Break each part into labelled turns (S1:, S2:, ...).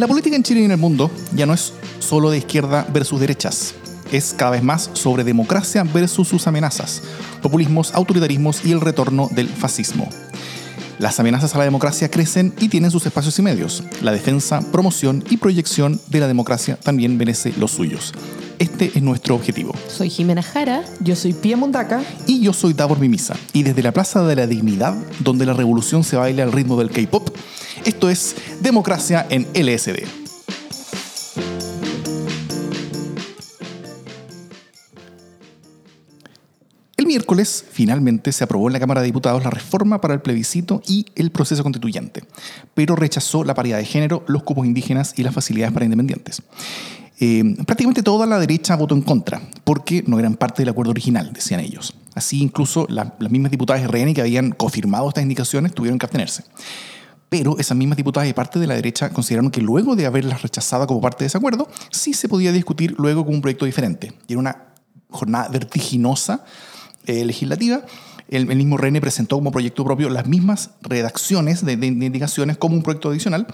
S1: La política en Chile y en el mundo ya no es solo de izquierda versus derechas. Es cada vez más sobre democracia versus sus amenazas, populismos, autoritarismos y el retorno del fascismo. Las amenazas a la democracia crecen y tienen sus espacios y medios. La defensa, promoción y proyección de la democracia también merece los suyos. Este es nuestro objetivo.
S2: Soy Jimena Jara.
S3: Yo soy Pia Mundaca.
S1: Y yo soy Davor Mimisa. Y desde la Plaza de la Dignidad, donde la revolución se baila al ritmo del K-pop, esto es Democracia en LSD. El miércoles, finalmente, se aprobó en la Cámara de Diputados la reforma para el plebiscito y el proceso constituyente, pero rechazó la paridad de género, los cupos indígenas y las facilidades para independientes. Eh, prácticamente toda la derecha votó en contra, porque no eran parte del acuerdo original, decían ellos. Así incluso las mismas diputadas RN que habían confirmado estas indicaciones tuvieron que abstenerse. Pero esas mismas diputadas y parte de la derecha consideraron que luego de haberlas rechazado como parte de ese acuerdo, sí se podía discutir luego con un proyecto diferente. Y era una jornada vertiginosa eh, legislativa. El, mismo RN presentó como proyecto propio las mismas redacciones de, de indicaciones como un proyecto adicional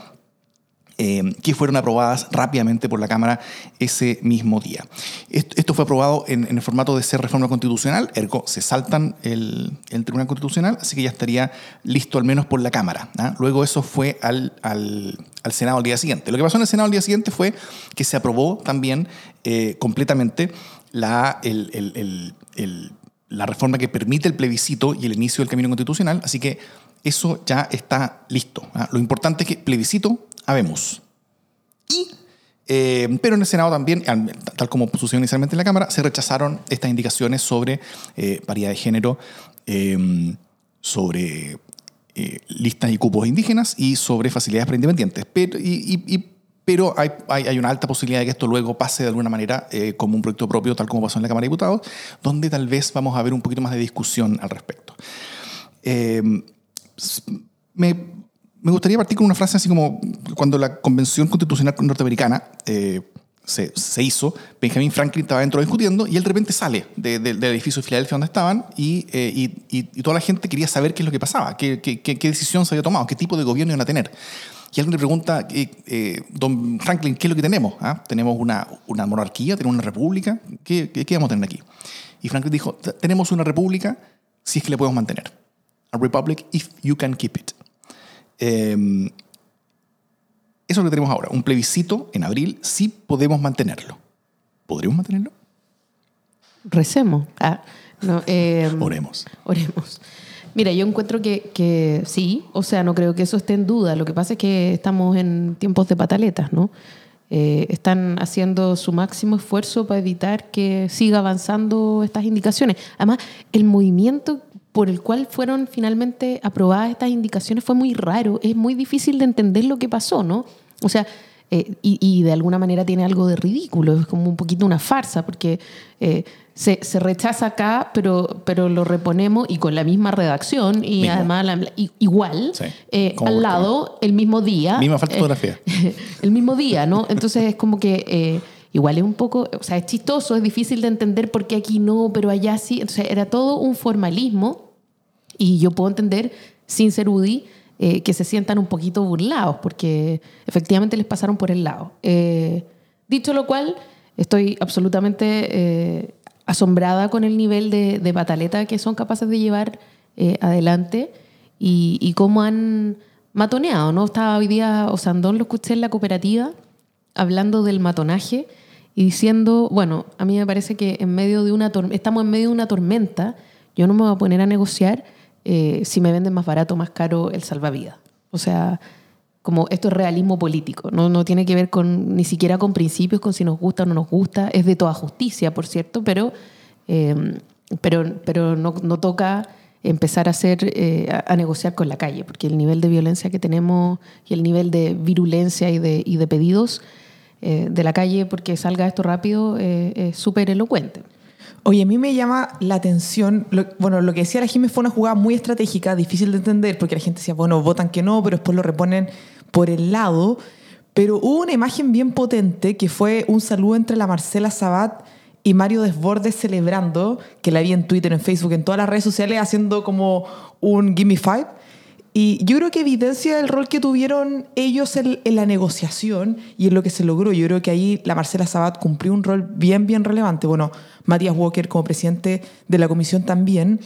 S1: eh, que fueron aprobadas rápidamente por la Cámara ese mismo día. Esto, fue aprobado en, el formato de ser reforma constitucional, ergo se saltan el, Tribunal Constitucional, así que ya estaría listo al menos por la Cámara. ¿ah? Luego eso fue al, al, Senado al día siguiente. Lo que pasó en el Senado al día siguiente fue que se aprobó también eh, completamente la, la reforma que permite el plebiscito y el inicio del camino constitucional, así que eso ya está listo. ¿ah? Lo importante es que plebiscito habemos. Y, eh, pero en el Senado también, tal como sucedió inicialmente en la Cámara, se rechazaron estas indicaciones sobre eh, paridad de género, em, sobre eh, listas y cupos indígenas y sobre facilidades para independientes. Pero, pero hay, hay, una alta posibilidad de que esto luego pase de alguna manera como un proyecto propio, tal como pasó en la Cámara de Diputados, donde tal vez vamos a ver un poquito más de discusión al respecto. Me me gustaría partir con una frase así como cuando la Convención Constitucional Norteamericana eh, se, se, hizo, Benjamin Franklin estaba dentro discutiendo y él de repente sale del edificio de Filadelfia donde estaban y, eh, y, y, toda la gente quería saber qué es lo que pasaba, qué, qué, qué, decisión se había tomado, qué tipo de gobierno iban a tener. Y alguien le pregunta, eh, don Franklin, ¿qué es lo que tenemos? ¿Ah? ¿Tenemos una, una, monarquía? ¿Tenemos una república? ¿Qué, ¿Qué, vamos a tener aquí? Y Franklin dijo, tenemos una república si es que la podemos mantener. A republic if you can keep it. Em, eso es lo que tenemos ahora. Un plebiscito en abril, sí podemos mantenerlo. ¿Podríamos mantenerlo?
S2: Recemos. Ah,
S1: em, oremos.
S2: Oremos. Mira, yo encuentro que, que, sí, o sea, no creo que eso esté en duda. Lo que pasa es que estamos en tiempos de pataletas, ¿no? Eh, están haciendo su máximo esfuerzo para evitar que siga avanzando estas indicaciones. Además, el movimiento por el cual fueron finalmente aprobadas estas indicaciones fue muy raro. Es muy difícil de entender lo que pasó, ¿no? O sea, eh, y, de alguna manera tiene algo de ridículo, es como un poquito una farsa, porque eh, se, rechaza acá, pero, pero lo reponemos y con la misma redacción y además igual, eh, al lado, el mismo día.
S1: Misma fotografía.
S2: el mismo día, ¿no? Entonces es como que igual es un poco, o sea, es chistoso, es difícil de entender por qué aquí no, pero allá sí. Entonces era todo un formalismo y yo puedo entender, sin ser UDI, eh, que se sientan un poquito burlados, porque efectivamente les pasaron por el lado. Eh, dicho lo cual, estoy absolutamente eh, asombrada con el nivel de, de, pataleta que son capaces de llevar adelante y, y, cómo han matoneado. ¿no? Estaba hoy día Osandón, lo escuché en la cooperativa, hablando del matonaje y diciendo, bueno, a mí me parece que en medio de una estamos en medio de una tormenta, yo no me voy a poner a negociar eh, si me venden más barato o más caro el salvavidas. O sea, como esto es realismo político, no, tiene que ver con ni siquiera con principios, con si nos gusta o no nos gusta, es de toda justicia, por cierto, pero, em, pero, pero no, toca empezar a, hacer, eh, a, negociar con la calle, porque el nivel de violencia que tenemos y el nivel de virulencia y de, y de pedidos eh, de la calle porque salga esto rápido es súper elocuente.
S3: Oye, a mí me llama la atención, bueno, lo que decía la Jiménez fue una jugada muy estratégica, difícil de entender, porque la gente decía, bueno, votan que no, pero después lo reponen por el lado. Pero hubo una imagen bien potente que fue un saludo entre la Marcela Sabat y Mario Desbordes celebrando, que la vi en Twitter, en Facebook, en todas las redes sociales, haciendo como un Gimme Five. Y yo creo que evidencia el rol que tuvieron ellos en, la negociación y en lo que se logró. Yo creo que ahí la Marcela Sabat cumplió un rol bien, bien relevante. Bueno, Matías Walker como presidente de la comisión también.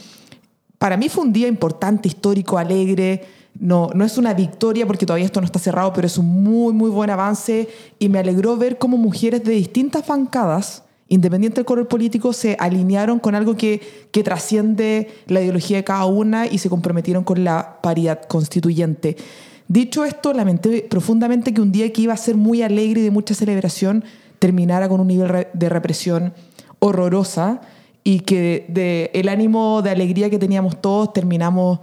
S3: Para mí fue un día importante, histórico, alegre. No, no es una victoria porque todavía esto no está cerrado, pero es un muy, muy buen avance y me alegró ver cómo mujeres de distintas bancadas independiente del color político, se alinearon con algo que, que trasciende la ideología de cada una y se comprometieron con la paridad constituyente. Dicho esto, lamenté profundamente que un día que iba a ser muy alegre y de mucha celebración terminara con un nivel de represión horrorosa y que de el ánimo de alegría que teníamos todos terminamos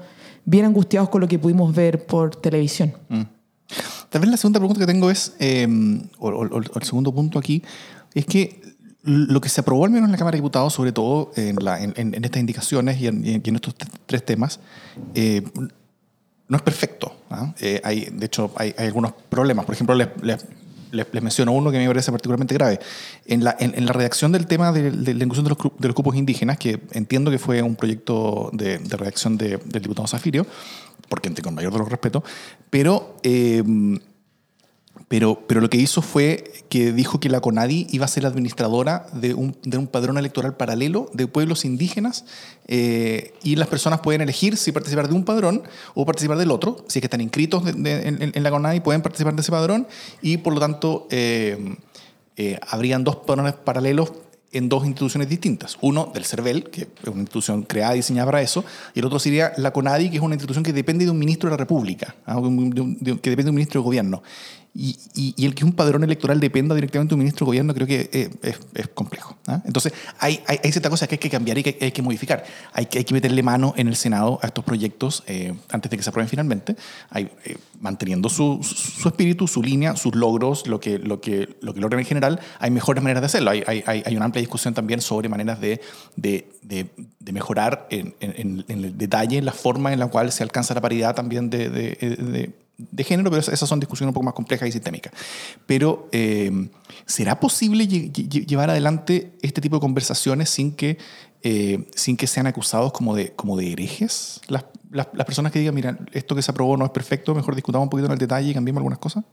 S3: bien angustiados con lo que pudimos ver por televisión. Mm.
S1: Vez la segunda pregunta que tengo es, o, o, el segundo punto aquí, es que lo que se aprobó al menos en la Cámara de Diputados, sobre todo en, la, en, en estas indicaciones y en, y en, estos tres temas, eh, no es perfecto. ¿ah? Eh, hay, de hecho, hay, hay, algunos problemas. Por ejemplo, les, les, les, menciono uno que me parece particularmente grave. En la, en, la redacción del tema de, de la inclusión de los, de los, cupos indígenas, que entiendo que fue un proyecto de, de redacción de, del diputado Zafirio, porque con mayor de los respeto, pero... Eh, pero, pero lo que hizo fue que dijo que la CONADI iba a ser administradora de un, de un padrón electoral paralelo de pueblos indígenas eh, y las personas pueden elegir si participar de un padrón o participar del otro. Si es que están inscritos de, de, en, en, la CONADI, pueden participar de ese padrón y por lo tanto eh, eh, habrían dos padrones paralelos en dos instituciones distintas. Uno del CERVEL, que es una institución creada y diseñada para eso, y el otro sería la CONADI, que es una institución que depende de un ministro de la República, ¿ah? que depende de un ministro de gobierno. Y, y, y, el que un padrón electoral dependa directamente de un ministro de gobierno creo que es, es, es complejo. ¿eh? Entonces, hay, hay, hay ciertas cosas que hay que cambiar y que hay que modificar. Hay que, hay que meterle mano en el Senado a estos proyectos eh, antes de que se aprueben finalmente, hay, eh, manteniendo su, su, espíritu, su línea, sus logros, lo que, lo, que, lo que logran en general. Hay mejores maneras de hacerlo. Hay, hay, hay una amplia discusión también sobre maneras de, de, de, de mejorar en, en, en, el detalle la forma en la cual se alcanza la paridad también de, de género, pero esas son discusiones un poco más complejas y sistémicas. Pero, eh, ¿será posible llevar adelante este tipo de conversaciones sin que, eh, sin que sean acusados como de, como de herejes? Las, las, las, personas que digan, mira, esto que se aprobó no es perfecto, mejor discutamos un poquito en el detalle y cambiemos algunas cosas.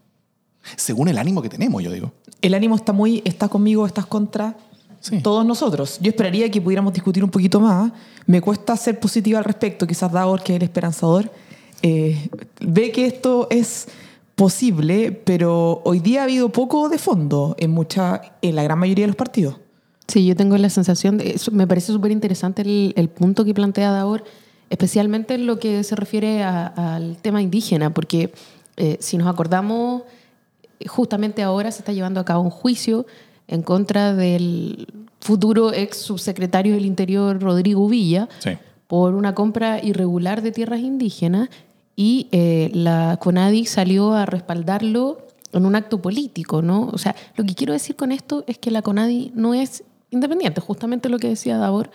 S1: Según el ánimo que tenemos, yo digo.
S3: El ánimo está muy, estás conmigo, estás contra sí. todos nosotros. Yo esperaría que pudiéramos discutir un poquito más. Me cuesta ser positiva al respecto, quizás Davor, que es el esperanzador eh, ve que esto es posible, pero hoy día ha habido poco de fondo en, mucha, en la gran mayoría de los partidos.
S2: Sí, yo tengo la sensación, de, eso, me parece súper interesante el, el, punto que plantea Daor, especialmente en lo que se refiere a, al tema indígena, porque eh, si nos acordamos, justamente ahora se está llevando a cabo un juicio en contra del futuro ex subsecretario del Interior, Rodrigo Villa, sí. Por una compra irregular de tierras indígenas y eh, la CONADI salió a respaldarlo en un acto político, ¿no? O sea, lo que quiero decir con esto es que la CONADI no es independiente, justamente lo que decía Davor,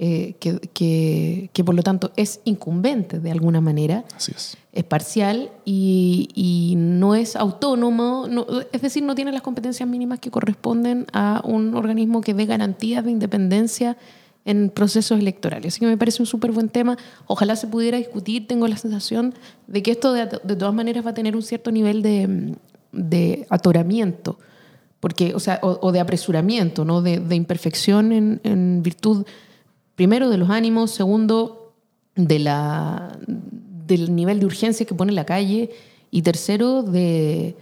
S2: eh, que, que, que, por lo tanto es incumbente de alguna manera,
S1: Así es.
S2: es parcial y, y no es autónomo, no, es decir, no tiene las competencias mínimas que corresponden a un organismo que dé garantías de independencia en procesos electorales. Así que me parece un súper buen tema. Ojalá se pudiera discutir. Tengo la sensación de que esto de, de todas maneras va a tener un cierto nivel de, de atoramiento, porque, o, sea, o, de apresuramiento, ¿no? de, de imperfección en, en, virtud, primero, de los ánimos, segundo, de la, del nivel de urgencia que pone la calle y tercero, de,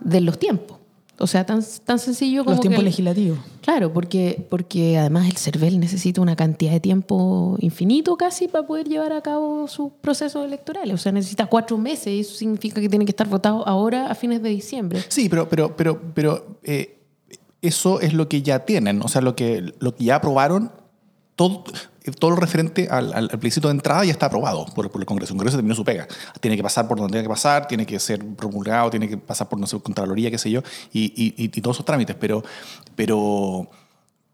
S2: de los tiempos. O sea, tan, tan sencillo como.
S3: Los tiempos
S2: que,
S3: legislativos.
S2: Claro, porque, porque además el CERVEL necesita una cantidad de tiempo infinito casi para poder llevar a cabo sus procesos electorales. O sea, necesita cuatro meses y eso significa que tiene que estar votado ahora a fines de diciembre.
S1: Sí, pero, pero, pero, pero eh, eso es lo que ya tienen. O sea, lo que, lo que ya aprobaron. Todo, todo lo referente al, al, plebiscito de entrada ya está aprobado por, por, el Congreso. El Congreso terminó su pega. Tiene que pasar por donde tiene que pasar, tiene que ser promulgado, tiene que pasar por, no sé, Contraloría, qué sé yo, y, y, todos esos trámites. Pero, pero,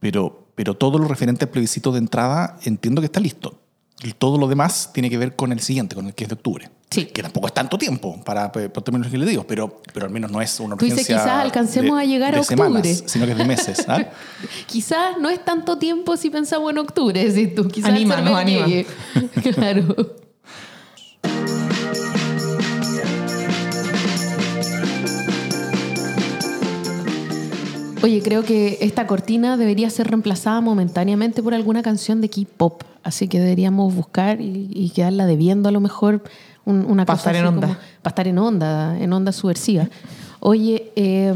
S1: pero, pero todo lo referente al plebiscito de entrada entiendo que está listo. Y todo lo demás tiene que ver con el siguiente, con el que es de octubre.
S2: Sí.
S1: Que tampoco es tanto tiempo para, por términos legislativos, pero, pero al menos no es una urgencia.
S2: Tú dices, quizás alcancemos
S1: de,
S2: a llegar
S1: de
S2: a octubre.
S1: Semanas, sino que es de meses. ¿ah?
S2: quizás no es tanto tiempo si pensamos en octubre. Si tú, quizás
S3: anima, no anima.
S2: claro. Oye, creo que esta cortina debería ser reemplazada momentáneamente por alguna canción de K-pop. Así que deberíamos buscar y, y quedarla debiendo a lo mejor un- una
S3: Pa'
S2: cosa
S3: estar en onda.
S2: como- pa' estar en onda, en onda subversiva. Oye, eh,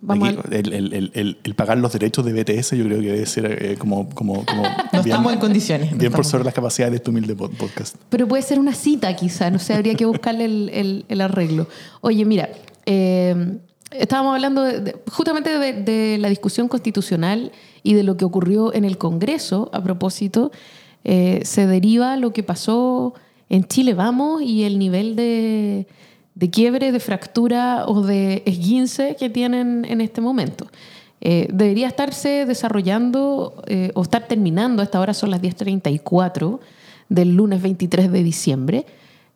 S2: vamos
S1: Aquí,
S2: a...
S1: el, el- el- pagar los derechos de BTS yo creo que debe ser eh, como, como, como
S3: No estamos en condiciones. no
S1: bien por
S3: estamos-
S1: sobre las capacidades de este humilde pod- podcast.
S2: Pero puede ser una cita quizá, no sé, habría que buscarle el, el- el arreglo. Oye, mira, eh, estábamos hablando de- justamente de, la discusión constitucional y de lo que ocurrió en el Congreso a propósito. eh, se deriva lo que pasó en Chile Vamos y el nivel de, de quiebre, de fractura o de esguince que tienen en este momento. Eh, debería estarse desarrollando eh, o estar terminando, a esta hora son las 10.34 del lunes 23 de diciembre.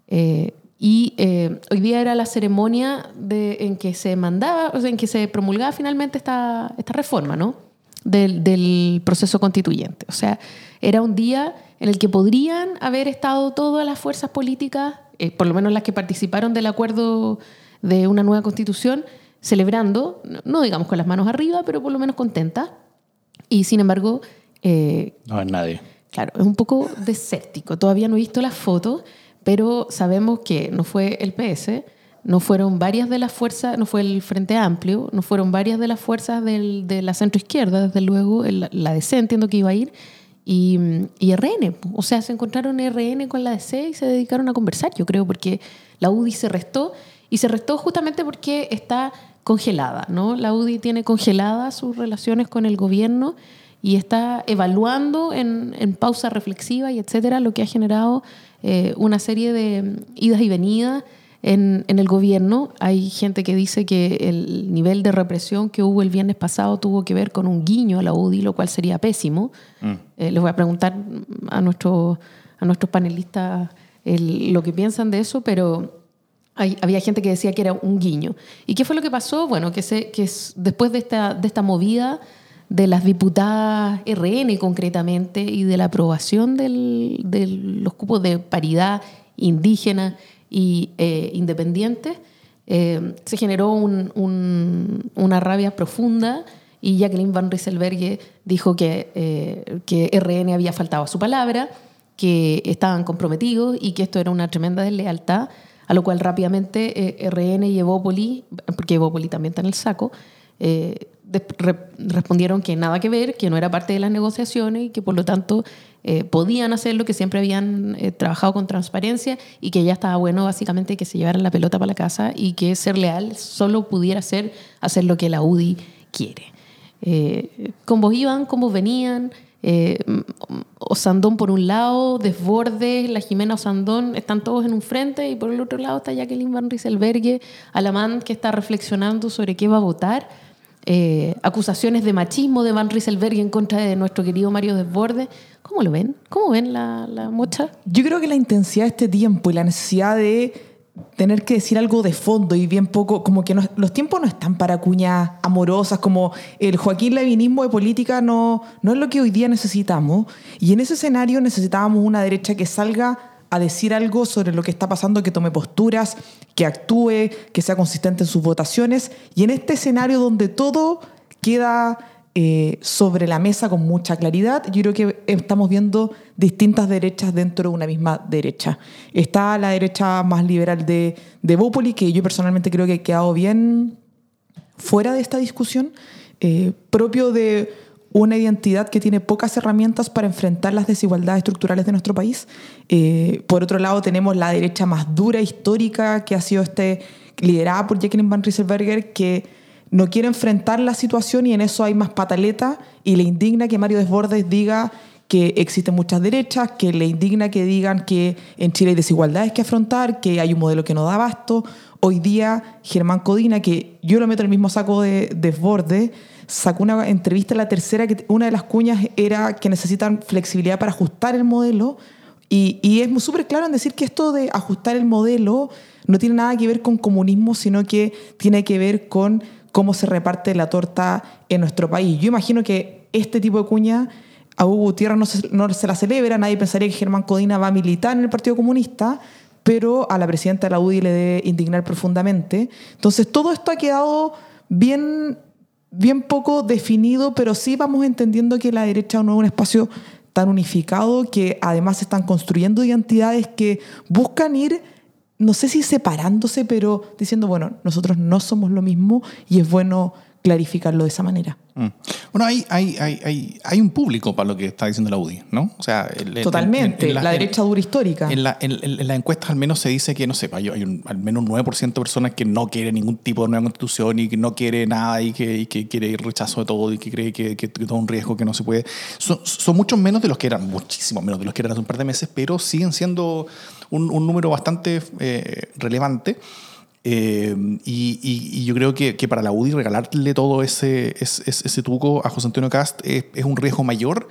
S2: Eh, y eh, hoy día era la ceremonia de, en que se mandaba, o sea, en que se promulgaba finalmente esta, esta reforma, ¿no? Del, del proceso constituyente. O sea, era un día en el que podrían haber estado todas las fuerzas políticas, eh, por lo menos las que participaron del acuerdo de una nueva constitución, celebrando, no, digamos con las manos arriba, pero por lo menos contentas. Y sin embargo, eh,
S1: No es nadie.
S2: Claro, es un poco desértico. Todavía no he visto las fotos, pero sabemos que no fue el PS, no fueron varias de las fuerzas, no fue el Frente Amplio, no fueron varias de las fuerzas del- de la centroizquierda, desde luego, el- la DC entiendo que iba a ir, y, y RN. O sea, se encontraron RN con la DC y se dedicaron a conversar, yo creo, porque la UDI se restó, y se restó justamente porque está congelada, ¿no? La UDI tiene congeladas sus relaciones con el gobierno y está evaluando en, en pausa reflexiva y etcétera, lo que ha generado eh, una serie de mm, idas y venidas en, en el gobierno. Hay gente que dice que el nivel de represión que hubo el viernes pasado tuvo que ver con un guiño a la UDI, lo cual sería pésimo. Eh, les voy a preguntar a, nuestro, a nuestros panelistas el- lo que piensan de eso, pero hay- había gente que decía que era un guiño. ¿Y qué fue lo que pasó? Bueno, que, se, que es- después de esta, de esta movida de las diputadas RN concretamente y de la aprobación del- de los cupos de paridad indígena y eh, eh, se generó un- un- una rabia profunda y Jacqueline Van Rieselberghe dijo que, eh, RN había faltado a su palabra, que estaban comprometidos y que esto era una tremenda deslealtad, a lo cual rápidamente eh, RN y Evópoli, porque Evópoli también está en el saco, eh, respondieron que nada que ver, que no era parte de las negociaciones y que por lo tanto eh, podían hacer lo que siempre habían eh, trabajado con transparencia y que ya estaba bueno básicamente que se llevaran la pelota para la casa y que ser leal solo pudiera ser hacer lo que la UDI quiere. Eh, cómo iban, cómo venían, eh, Osandón por un lado, Desbordes, la Jimena Osandón, están todos en un frente y por el otro lado está Jacqueline Van Rieselberghe, Alamán que está reflexionando sobre qué va a votar. Eh, acusaciones de machismo de Van Rieselberghe en contra de nuestro querido Mario Desbordes. ¿Cómo lo ven? ¿Cómo ven la, la mocha?
S3: Yo creo que la intensidad de este tiempo y la necesidad de tener que decir algo de fondo y bien poco, como que los tiempos no están para cuñas amorosas, como el Joaquín Levinismo de política no, no es lo que hoy día necesitamos. Y en ese escenario necesitábamos una derecha que salga a decir algo sobre lo que está pasando, que tome posturas, que actúe, que sea consistente en sus votaciones. Y en este escenario donde todo queda eh, sobre la mesa con mucha claridad. Yo creo que estamos viendo distintas derechas dentro de una misma derecha. Está la derecha más liberal de, de Bópoli, que yo personalmente creo que ha quedado bien fuera de esta discusión, eh, propio de una identidad que tiene pocas herramientas para enfrentar las desigualdades estructurales de nuestro país. Eh, por otro lado, tenemos la derecha más dura, histórica, que ha sido este, liderada por Jacqueline Van Rieselberger, que no quiere enfrentar la situación y en eso hay más pataleta y le indigna que Mario Desbordes diga que existen muchas derechas, que le indigna que digan que en Chile hay desigualdades que afrontar, que hay un modelo que no da abasto. Hoy día Germán Codina, que yo lo meto en el mismo saco de Desbordes, sacó una entrevista en la tercera que una de las cuñas era que necesitan flexibilidad para ajustar el modelo y, y es súper claro en decir que esto de ajustar el modelo no tiene nada que ver con comunismo, sino que tiene que ver con cómo se reparte la torta en nuestro país. Yo imagino que este tipo de cuña a Hugo Gutiérrez no no se la celebra, nadie pensaría que Germán Codina va a militar en el Partido Comunista, pero a la presidenta de la UDI le debe indignar profundamente. Entonces todo esto ha quedado bien bien poco definido, pero sí vamos entendiendo que la derecha no es un espacio tan unificado, que además están construyendo identidades que buscan ir, no sé si separándose, pero diciendo, bueno, nosotros no somos lo mismo y es bueno clarificarlo de esa manera.
S1: Mm. Bueno, hay, hay, hay, hay, hay un público para lo que está diciendo la UDI, ¿no? O sea, el-
S3: Totalmente,
S1: en- en
S3: la, derecha dura histórica.
S1: En, la, en, las encuestas al menos se dice que, no sé, hay, hay un- al menos un 9% de personas que no quiere ningún tipo de nueva constitución y que no quiere nada y que, y que quiere el rechazo de todo y que cree que, que, que todo es un riesgo que no se puede. Son, son muchos menos de los que eran, muchísimo menos de los que eran hace un par de meses, pero siguen siendo un, un número bastante eh, relevante. Eh, y, y- y yo creo que, que para la UDI regalarle todo ese, ese, ese tuco a José Antonio Cast es, es un riesgo mayor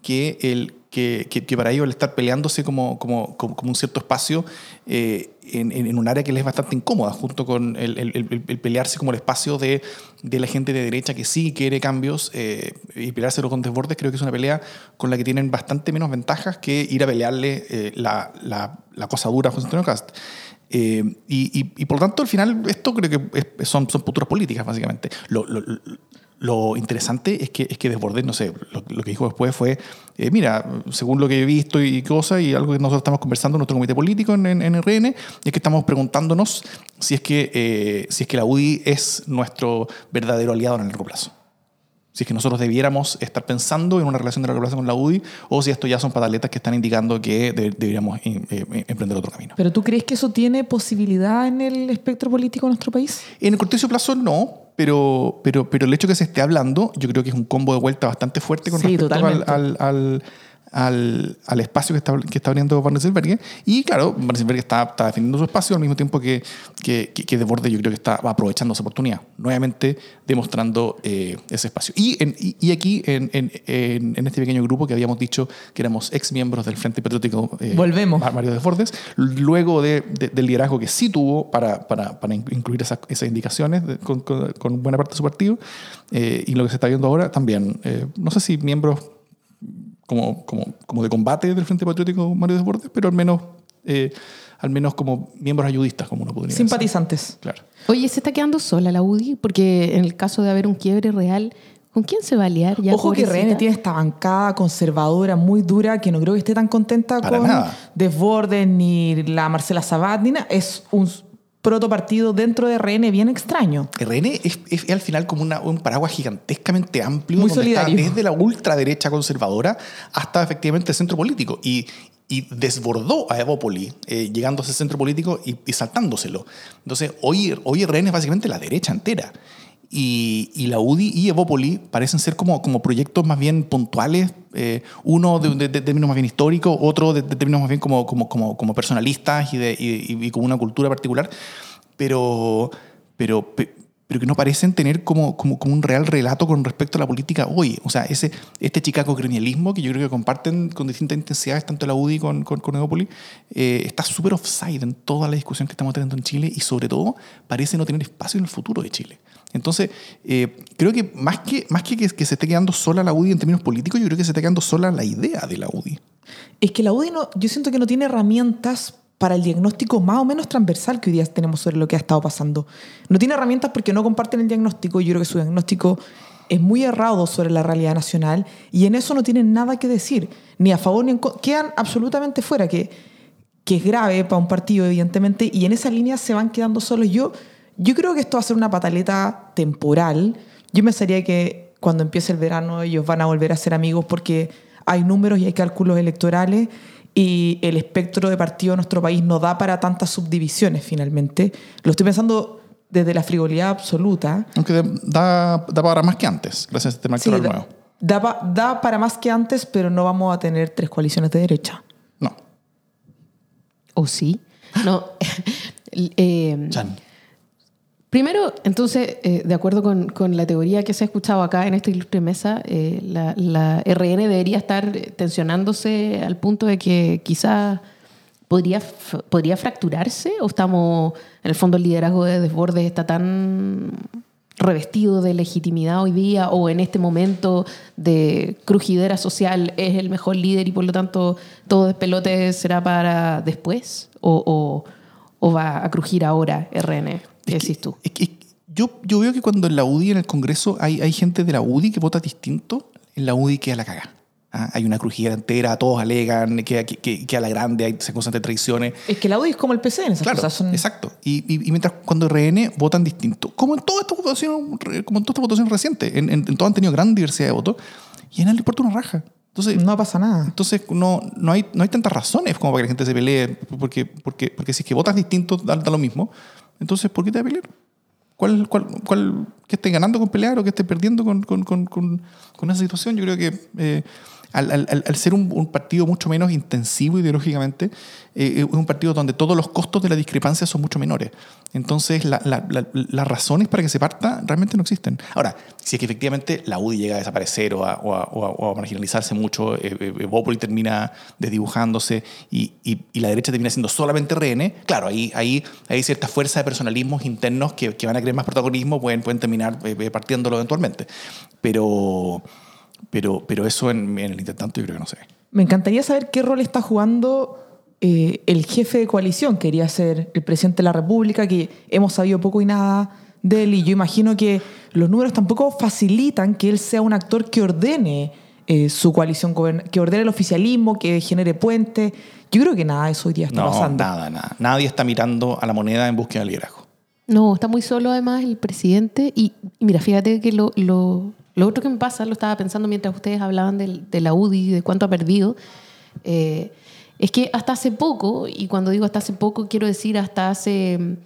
S1: que, el, que, que- que para ellos el estar peleándose como, como, como, como un cierto espacio eh, en, en- en un área que les es bastante incómoda, junto con el, el- el- el pelearse como el espacio de, de la gente de derecha que sí quiere cambios eh, y peleárselo con desbordes, creo que es una pelea con la que tienen bastante menos ventajas que ir a pelearle eh, la, la- la cosa dura a José Antonio Cast. Eh, y, y- y por lo tanto, al final, esto creo que es- son, son posturas políticas, básicamente. Lo, lo- lo interesante es que, es que Desbordes, no sé, lo, lo que dijo después fue, eh, mira, según lo que he visto y cosas, y algo que nosotros estamos conversando en nuestro comité político en, en, en RN, es que estamos preguntándonos si es que, eh, si es que la UDI es nuestro verdadero aliado en el largo plazo. Si es que nosotros debiéramos estar pensando en una relación de largo plazo con la UDI o si esto ya son pataletas que están indicando que de- deberíamos eh, eh, emprender otro camino.
S3: ¿Pero tú crees que eso tiene posibilidad en el espectro político de nuestro país?
S1: En el cortísimo plazo no, pero, pero, pero el hecho que se esté hablando, yo creo que es un combo de vuelta bastante fuerte con
S3: Sí,
S1: respecto al,
S3: totalmente.
S1: al, al, al- al espacio que está, que está abriendo Van Rieselberghe. Y claro, Van Rieselberghe está, está defendiendo su espacio al mismo tiempo que, que, que, que Desbordes yo creo que está aprovechando esa oportunidad, nuevamente demostrando eh, ese espacio. Y, en- y, y aquí, en, en, en- este pequeño grupo que habíamos dicho que éramos ex miembros del Frente Patriótico eh,
S3: Volvemos.
S1: Mario Desbordes, luego de, de- del liderazgo que sí tuvo para, para, para in- incluir esas, esas indicaciones de- con, con- con buena parte de su partido, eh, y lo que se está viendo ahora también, eh, no sé si miembros como, como, como de combate del Frente Patriótico Mario Desbordes, pero al menos, eh, al menos como miembros ayudistas, como uno podría decir.
S3: Simpatizantes.
S1: Claro.
S2: Oye, ¿se está quedando sola la UDI? Porque en el caso de haber un quiebre real, ¿con quién se va a liar? Ya,
S3: Ojo que? RN tiene esta bancada conservadora muy dura que no creo que esté tan contenta
S1: Para
S3: con
S1: nada.
S3: Desbordes ni la Marcela Sabat ni nada. Es un protopartido dentro de RN bien extraño.
S1: RN es, es al final como una- un paraguas gigantescamente amplio
S3: Muy
S1: donde está desde la ultraderecha conservadora hasta efectivamente el centro político y, y desbordó a Evópoli eh, llegando a ese centro político y, y saltándoselo. Entonces hoy, hoy RN es básicamente la derecha entera. Y, y la UDI y Evópoli parecen ser como, como proyectos más bien puntuales, eh, uno de, de- de términos más bien históricos, otro de, de términos más bien como, como, como, como personalistas y, y, y con una cultura particular, pero, pero, pe- pero que no parecen tener como, como, como un real relato con respecto a la política hoy. O sea, ese, este chicago gremialismo que yo creo que comparten con distintas intensidades tanto la UDI con, con, con eh, está súper offside en toda la discusión que estamos teniendo en Chile y sobre todo parece no tener espacio en el futuro de Chile. Entonces, eh, creo que más que, más que, que que se esté quedando sola la UDI en términos políticos, yo creo que se está quedando sola la idea de la UDI.
S3: Es que la UDI no, yo siento que no tiene herramientas para el diagnóstico más o menos transversal que hoy día tenemos sobre lo que ha estado pasando. No tiene herramientas porque no comparten el diagnóstico yo creo que su diagnóstico es muy errado sobre la realidad nacional y en eso no tienen nada que decir, ni a favor ni en contra. Quedan absolutamente fuera, que, que es grave para un partido, evidentemente, y en esa línea se van quedando solos. Yo, yo creo que esto va a ser una pataleta temporal. Yo pensaría que cuando empiece el verano ellos van a volver a ser amigos porque hay números y hay cálculos electorales y el espectro de partido de nuestro país no da para tantas subdivisiones finalmente. Lo estoy pensando desde la frivolidad absoluta.
S1: Aunque da, da para más que antes, gracias a este sistema
S3: Sí,
S1: electoral
S3: da,
S1: nuevo.
S3: da pa- da para más que antes, pero no vamos a tener tres coaliciones de derecha.
S1: No.
S2: ¿O sí? No. eh,
S1: Chan.
S2: Primero, entonces, eh, de acuerdo con, la teoría que se ha escuchado acá en esta ilustre mesa, eh, la, RN debería estar tensionándose al punto de que quizás podría, podría fracturarse o estamos, en el fondo, el liderazgo de Desbordes está tan revestido de legitimidad hoy día o en este momento de crujidera social es el mejor líder y por lo tanto todo despelote será para después o- o va a crujir ahora RN. ¿Qué decís tú?
S1: Es que- yo yo, yo veo que cuando en la UDI, en el Congreso, hay, hay gente de la UDI que vota distinto, en la UDI queda la caga. Ah, hay una crujida entera, todos alegan, que, que, que a la grande hay, se constantes traiciones.
S3: Es que la UDI es como el PC en esas
S1: Claro,
S3: cosas. Son...
S1: exacto. Y, y- y mientras cuando RN votan distinto, como en toda esta votación, como en toda esta votación reciente, en, en, en todas han tenido gran diversidad de votos, y en él le importa una raja. Entonces,
S3: No pasa nada.
S1: entonces no, no, hay, no hay tantas razones como para que la gente se pelee, porque, porque, porque si es que votas distinto, da, da lo mismo. Entonces, ¿por qué te vas a pelear? ¿Cuál, cuál, cuál, ¿Qué estés ganando con pelear o qué estés perdiendo con, con, con, con, con esa situación? Yo creo que eh, al, ser un, partido mucho menos intensivo ideológicamente, eh, es un partido donde todos los costos de la discrepancia son mucho menores. Entonces, la- la- la- las razones para que se parta realmente no existen. Ahora, si es que efectivamente la UDI llega a desaparecer o a, marginalizarse mucho, eh, eh, Bópoli termina desdibujándose y, la derecha termina siendo solamente RN, claro, ahí, hay cierta fuerza de personalismos internos que, que van a querer más protagonismo, pueden, pueden terminar partiéndolo eventualmente. Pero, pero, pero eso en, en el intertanto yo creo que no ve.
S3: Me encantaría saber qué rol está jugando eh, el jefe de coalición, quería ser el presidente de la República, que hemos sabido poco y nada de él. Y yo imagino que los números tampoco facilitan que él sea un actor que ordene eh, su coalición, que ordene el oficialismo, que genere puentes. Yo creo que nada de eso hoy día está
S1: No,
S3: pasando.
S1: nada, nada. Nadie está mirando a la moneda en búsqueda de liderazgo.
S2: No, está muy solo además el presidente. Y, y mira, fíjate que lo, lo, lo otro que me pasa, lo estaba pensando mientras ustedes hablaban del- de la UDI, de cuánto ha perdido, eh, es que hasta hace poco, y cuando digo hasta hace poco, quiero decir hasta hace,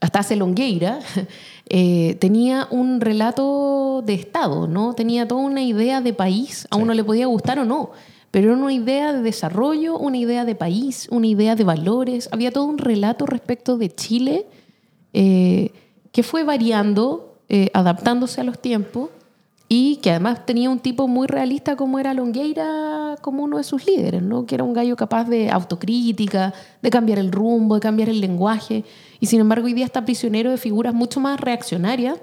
S2: hasta hace Longueira, eh, tenía un relato de Estado, ¿no? Tenía toda una idea de país, a
S1: Sí.
S2: uno le podía gustar o no, pero era una idea de desarrollo, una idea de país, una idea de valores, había todo un relato respecto de Chile eh, que fue variando, eh, adaptándose a los tiempos y que además tenía un tipo muy realista como era Longueira como uno de sus líderes, ¿no? que era un gallo capaz de autocrítica, de cambiar el rumbo, de cambiar el lenguaje y sin embargo hoy día está prisionero de figuras mucho más reaccionarias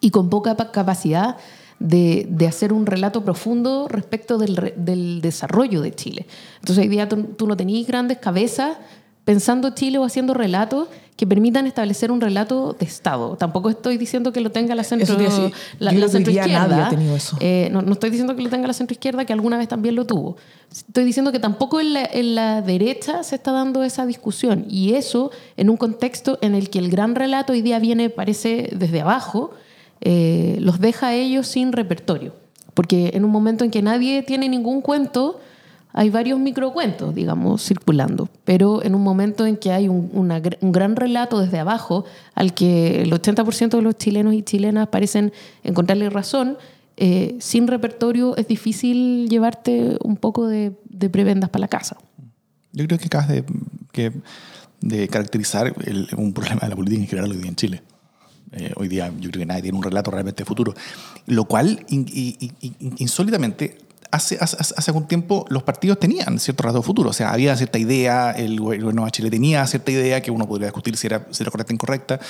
S2: y con poca pa- capacidad de, de hacer un relato profundo respecto del, del desarrollo de Chile. Entonces hoy día tú, tú no tenías grandes cabezas pensando Chile o haciendo relatos que permitan establecer un relato de Estado. Tampoco estoy diciendo que lo tenga la centro, la, la
S3: eso.
S2: Eh, no, no estoy diciendo que lo tenga la centroizquierda, que alguna vez también lo tuvo. Estoy diciendo que tampoco en la, en la derecha se está dando esa discusión. Y eso en un contexto en el que el gran relato hoy día viene, parece, desde abajo, eh, los deja a ellos sin repertorio. Porque en un momento en que nadie tiene ningún cuento, hay varios microcuentos, digamos, circulando. Pero en un momento en que hay un, una un gran relato desde abajo, al que el 80% de los chilenos y chilenas parecen encontrarle razón, eh, sin repertorio es difícil llevarte un poco de, de prebendas para la casa.
S1: Yo creo que acabas de, que- de caracterizar el- un problema de la política en general hoy día en Chile. Eh, hoy día yo creo que nadie tiene un relato realmente futuro. Lo cual, in- in- in- insólitamente, hace, hace, hace algún tiempo los partidos tenían cierto de futuro. O sea, había cierta idea, el gobierno de Chile tenía cierta idea que uno podría discutir si era, si era correcta o incorrecta,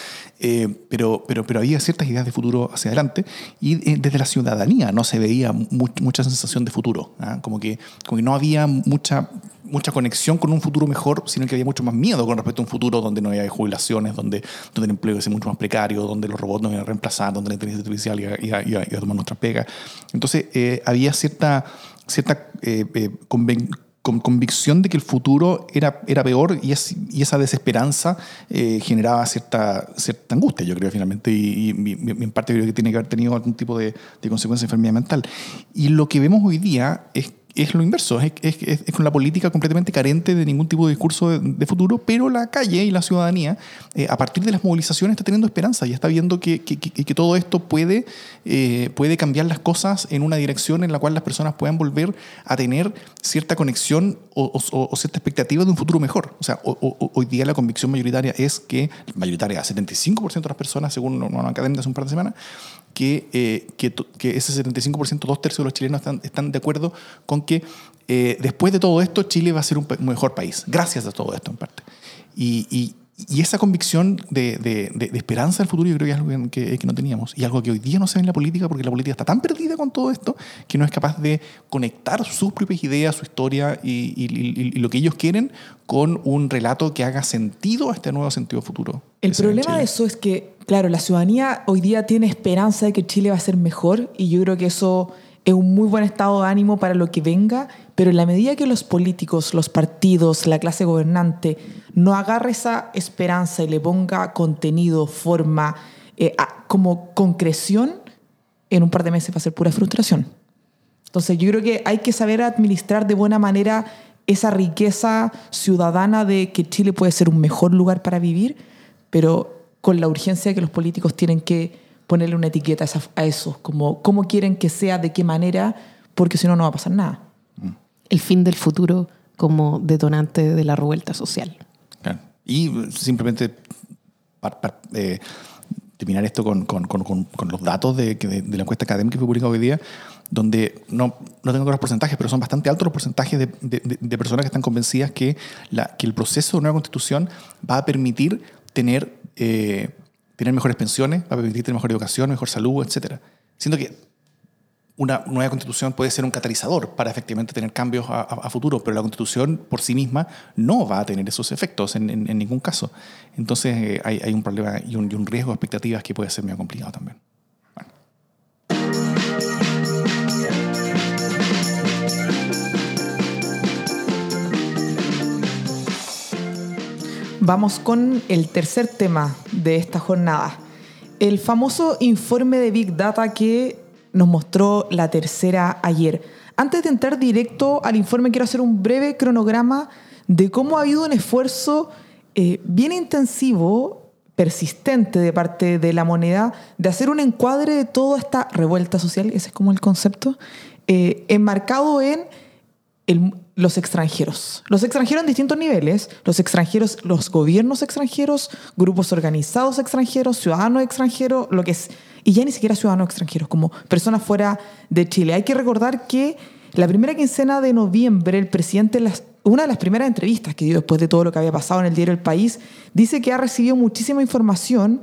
S1: eh, pero, pero, pero había ciertas ideas de futuro hacia adelante y eh, desde la ciudadanía no se veía mu- mucha sensación de futuro. ¿ah? Como, que, como que no había mucha mucha conexión con un futuro mejor, sino que había mucho más miedo con respecto a un futuro donde no había jubilaciones, donde, donde el empleo iba a ser mucho más precario, donde los robots nos iban a reemplazar, donde la inteligencia artificial iba, iba- iba- iba a tomar nuestras pegas. Entonces, eh, había cierta, cierta eh, eh, conven- con convicción de que el futuro era, era peor y, es- y esa desesperanza eh, generaba cierta, cierta angustia, yo creo, finalmente, y, y- y en parte creo que tiene que haber tenido algún tipo de, de consecuencia de enfermedad mental. Y lo que vemos hoy día es es lo inverso, es, es, es, con la política completamente carente de ningún tipo de discurso de, de futuro, pero la calle y la ciudadanía, eh, a partir de las movilizaciones, está teniendo esperanza y está viendo que, que, que, que todo esto puede, eh, puede cambiar las cosas en una dirección en la cual las personas puedan volver a tener cierta conexión o, o, o cierta expectativa de un futuro mejor. O sea, o, hoy día la convicción mayoritaria es que, mayoritaria, 75% de las personas, según una academia hace un par de semanas, que, eh, que, que, ese 75%, dos tercios de los chilenos están, están de acuerdo con que eh, después de todo esto Chile va a ser un mejor país, gracias a todo esto en parte. Y, y, y esa convicción de, de, de, de, esperanza del futuro yo creo que es algo que, que, no teníamos y algo que hoy día no se ve en la política porque la política está tan perdida con todo esto que no es capaz de conectar sus propias ideas, su historia y, y, y lo que ellos quieren con un relato que haga sentido a este nuevo sentido futuro.
S3: El problema de eso es que Claro, la ciudadanía hoy día tiene esperanza de que Chile va a ser mejor y yo creo que eso es un muy buen estado de ánimo para lo que venga, pero en la medida que los políticos, los partidos, la clase gobernante no agarre esa esperanza y le ponga contenido, forma, eh, como concreción, en un par de meses va a ser pura frustración. Entonces yo creo que hay que saber administrar de buena manera esa riqueza ciudadana de que Chile puede ser un mejor lugar para vivir, pero con la urgencia que los políticos tienen que ponerle una etiqueta a, esa- a eso, como cómo quieren que sea, de qué manera, porque si no, no va a pasar nada.
S2: El fin del futuro como detonante de la revuelta social.
S1: Claro. Y eh, simplemente para, para, eh, terminar esto con, con- con- con- con los datos de, de- de la encuesta académica que fue publicada hoy día, donde no, no tengo los porcentajes, pero son bastante altos los porcentajes de, de- de- de personas que están convencidas que, la, que el proceso de nueva constitución va a permitir tener, eh, tener mejores pensiones, va a permitir tener mejor educación, mejor salud, etc. Siento que una nueva constitución puede ser un catalizador para efectivamente tener cambios a, futuro, pero la constitución por sí misma no va a tener esos efectos en, ningún caso. Entonces eh, hay, hay un problema y un, y un riesgo de expectativas que puede ser medio complicado también.
S3: Vamos con el tercer tema de esta jornada. El famoso informe de Big Data que nos mostró la tercera ayer. Antes de entrar directo al informe, quiero hacer un breve cronograma de cómo ha habido un esfuerzo eh, bien intensivo, persistente de parte de la moneda, de hacer un encuadre de toda esta revuelta social, ese es como el concepto, eh, enmarcado en los extranjeros. Los extranjeros en distintos niveles, los extranjeros, los gobiernos extranjeros, grupos organizados extranjeros, ciudadanos extranjeros, lo que es, y ya ni siquiera ciudadanos extranjeros, como personas fuera de Chile. Hay que recordar que la primera quincena de noviembre, el presidente, una de las primeras entrevistas que dio después de todo lo que había pasado en el diario El País, dice que ha recibido muchísima información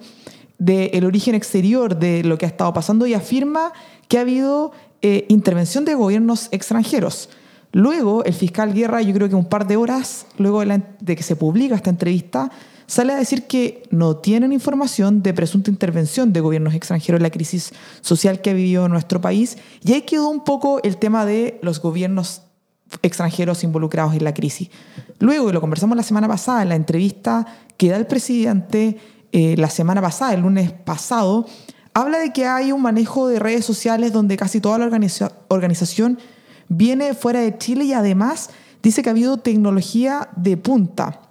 S3: del origen exterior de lo que ha estado pasando y afirma que ha habido eh, intervención de gobiernos extranjeros. Luego, el fiscal Guerra, yo creo que un par de horas luego de, que se publica esta entrevista, sale a decir que no tienen información de presunta intervención de gobiernos extranjeros en la crisis social que ha vivido nuestro país. Y ahí quedó un poco el tema de los gobiernos extranjeros involucrados en la crisis. Luego, y lo conversamos la semana pasada, en la entrevista que da el presidente eh, la semana pasada, el lunes pasado, habla de que hay un manejo de redes sociales donde casi toda la organiza- organización viene fuera de Chile y además dice que ha habido tecnología de punta.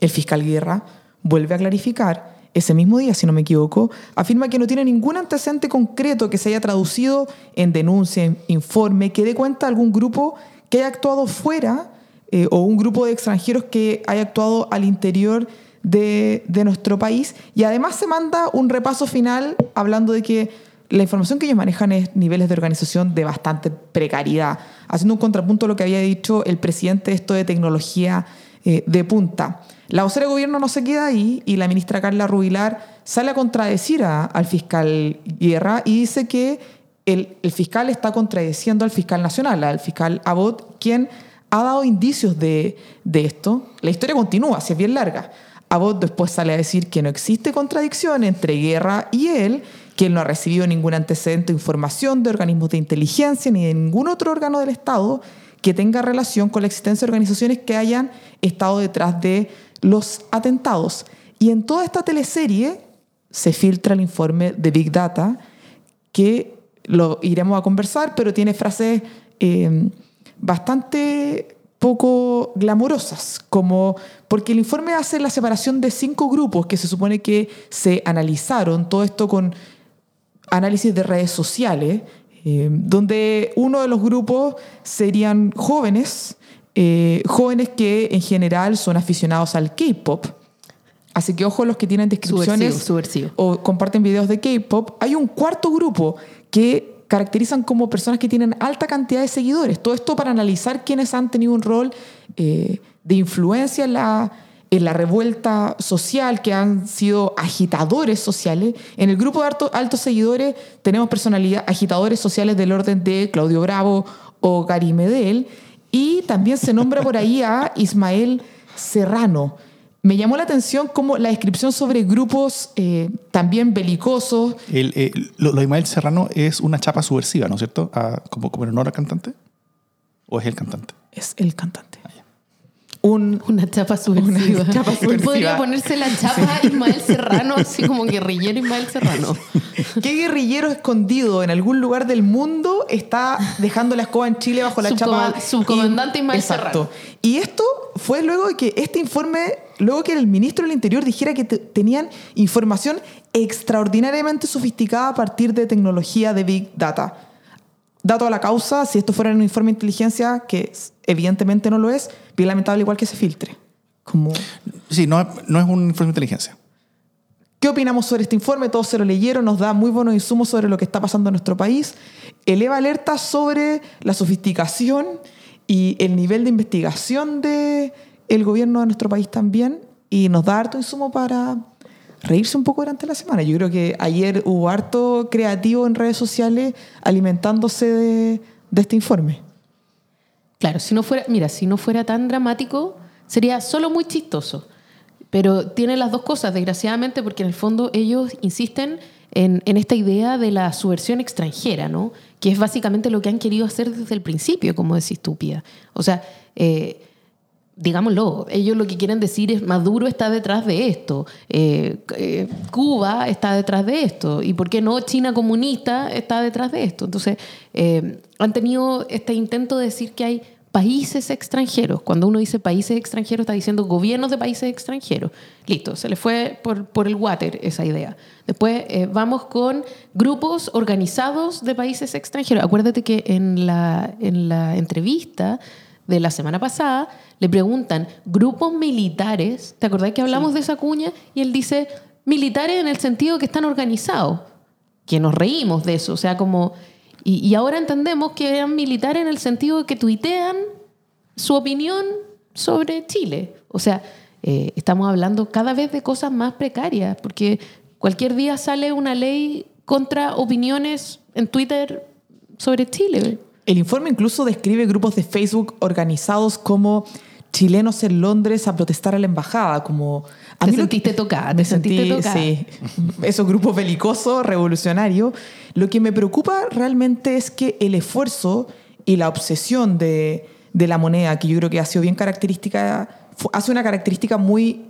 S3: El fiscal Guerra vuelve a clarificar ese mismo día, si no me equivoco, afirma que no tiene ningún antecedente concreto que se haya traducido en denuncia, en informe, que dé cuenta de algún grupo que haya actuado fuera eh, o un grupo de extranjeros que haya actuado al interior de nuestro país. Y además se manda un repaso final hablando de que la información que ellos manejan es niveles de organización de bastante precariedad, haciendo un contrapunto a lo que había dicho el presidente de esto de tecnología eh, de punta. La vocera de gobierno no se queda ahí y la ministra Carla Rubilar sale a contradecir a- al fiscal Guerra y dice que el, el fiscal está contradeciendo al fiscal nacional, al fiscal Abbott, quien ha dado indicios de, de esto. La historia continúa, si es bien larga. Abbott después sale a decir que no existe contradicción entre Guerra y él, que él no ha recibido ningún antecedente o información de organismos de inteligencia ni de ningún otro órgano del Estado que tenga relación con la existencia de organizaciones que hayan estado detrás de los atentados. Y en toda esta teleserie se filtra el informe de Big Data, que lo iremos a conversar, pero tiene frases eh, bastante poco glamorosas, como porque el informe hace la separación de cinco grupos que se supone que se analizaron, todo esto con análisis de redes sociales, eh, donde uno de los grupos serían jóvenes, eh, jóvenes que en general son aficionados al K-pop. Así que ojo los que tienen descripciones
S2: Subversivo, subversivo.
S3: o comparten videos de K-pop. Hay un cuarto grupo que caracterizan como personas que tienen alta cantidad de seguidores. Todo esto para analizar quiénes han tenido un rol eh, de influencia en la, en la revuelta social, que han sido agitadores sociales. En el grupo de alto- altos seguidores tenemos personalidad, agitadores sociales del orden de Claudio Bravo o Gary Medel. Y también se nombra por ahí a Ismael Serrano. me llamó la atención como la descripción sobre grupos eh, también belicosos.
S1: El, eh, lo, de Ismael Serrano es una chapa subversiva, ¿no es cierto? A- como, como en honor al cantante. ¿O es el cantante?
S3: Es el cantante. Un,
S2: Una chapa subversiva.
S3: Una chapa
S2: Él
S3: subversiva.
S2: podría ponerse la chapa Ismael Serrano, así como guerrillero Ismael Serrano.
S3: ¿Qué guerrillero escondido en algún lugar del mundo está dejando la escoba en Chile bajo la
S2: Subcoma-
S3: chapa?
S2: subcomandante Ismael
S3: Exacto. Y esto fue luego de que este informe, luego que el ministro del Interior dijera que te- tenían información extraordinariamente sofisticada a partir de tecnología de Big Data. Dato a la causa, si esto fuera un informe de inteligencia, que evidentemente no lo es, bien lamentable igual que se filtre. Como...
S1: Sí, no, no es un informe de inteligencia.
S3: ¿Qué opinamos sobre este informe? Todos se lo leyeron, nos da muy buenos insumos sobre lo que está pasando en nuestro país. Eleva alertas sobre la sofisticación y el nivel de investigación del el gobierno de nuestro país también. Y nos da harto insumo para reírse un poco durante la semana. Yo creo que ayer hubo harto creativo en redes sociales alimentándose de, este informe.
S2: Claro, si no fuera, mira, si no fuera tan dramático, sería solo muy chistoso. Pero tiene las dos cosas, desgraciadamente, porque en el fondo ellos insisten en, esta idea de la subversión extranjera, ¿no? Que es básicamente lo que han querido hacer desde el principio, como decís tú. O sea, eh, digámoslo, ellos lo que quieren decir es Maduro está detrás de esto, eh, eh, Cuba está detrás de esto, y por qué no China comunista está detrás de esto. Entonces, eh, han tenido este intento de decir que hay países extranjeros. Cuando uno dice países extranjeros, está diciendo gobiernos de países extranjeros. Listo, se le fue por, por el water esa idea. Después vamos con grupos organizados de países extranjeros. Acuérdate que en la, en la entrevista de la semana pasada le preguntan, grupos militares, ¿te acordás que hablamos de esa cuña? Y él dice, militares en el sentido que están organizados, que nos reímos de eso, o sea, como... Y, y ahora entendemos que eran militares en el sentido de que tuitean su opinión sobre Chile. O sea, eh, estamos hablando cada vez de cosas más precarias, porque cualquier día sale una ley contra opiniones en Twitter sobre Chile.
S3: El informe incluso describe grupos de Facebook organizados como chilenos en Londres a protestar a la embajada, como... A
S2: Te
S3: mí
S2: sentiste
S3: que-
S2: tocada, te
S3: me
S2: sentiste
S3: sentí,
S2: tocada.
S3: Sí, esos grupos belicosos, revolucionarios. Lo que me preocupa realmente es que el esfuerzo y la obsesión de, de la moneda, que yo creo que ha sido bien característica, hace una característica muy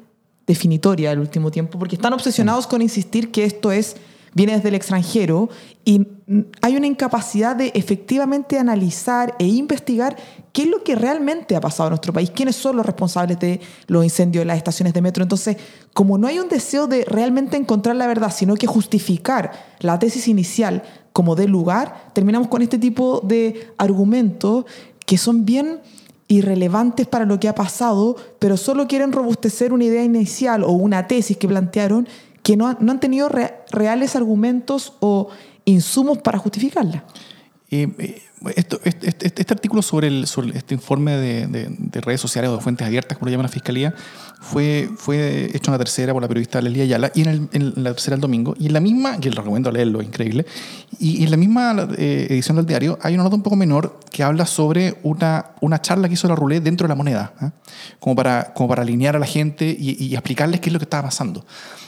S3: definitoria al último tiempo, porque están obsesionados con insistir que esto es viene desde el extranjero y mm, hay una incapacidad de efectivamente analizar e investigar qué es lo que realmente ha pasado en nuestro país, quiénes son los responsables de los incendios de las estaciones de metro. Entonces, como no hay un deseo de realmente encontrar la verdad, sino que justificar la tesis inicial como de lugar, terminamos con este tipo de argumentos que son bien irrelevantes para lo que ha pasado, pero solo quieren robustecer una idea inicial o una tesis que plantearon que no, no han tenido re- reales argumentos o insumos para justificarla.
S1: Esto- este, este- este artículo sobre, el, sobre este informe de, de- de redes sociales o de fuentes abiertas, como lo llama la fiscalía, fue, fue hecho en la tercera por la periodista Lelia Ayala y en, el- en la tercera el domingo. Y en la misma, que les recomiendo leerlo, increíble, y, en la misma eh, edición del diario hay una nota un poco menor que habla sobre una, una charla que hizo la Roulette dentro de la moneda, ¿ah? como, para, como para alinear a la gente y, y explicarles qué es lo que estaba pasando.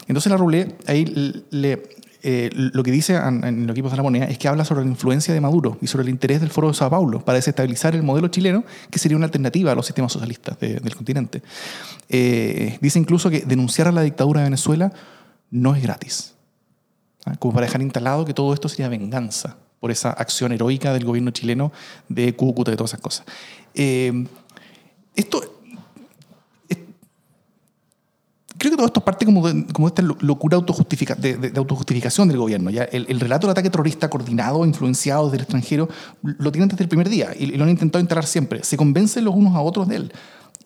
S1: Entonces la Roulette ahí le, eh, lo que dice en, en los equipos de la moneda es que habla sobre la influencia de Maduro y sobre el interés del Foro de Sao Paulo para desestabilizar el modelo chileno, que sería una alternativa a los sistemas socialistas de- del continente. Eh, dice incluso que denunciar a la dictadura de Venezuela no es gratis. ¿ah? Como para dejar instalado que todo esto sería venganza por esa acción heroica del gobierno chileno de Cúcuta y todas esas cosas. Eh, esto creo que todo esto parte como de, como de esta lo- locura autojustifica, de, de- de autojustificación del gobierno. ¿ya? El, el relato del ataque terrorista coordinado, influenciado desde el extranjero, lo tienen desde el primer día y, lo han intentado instalar siempre. Se convencen los unos a otros de él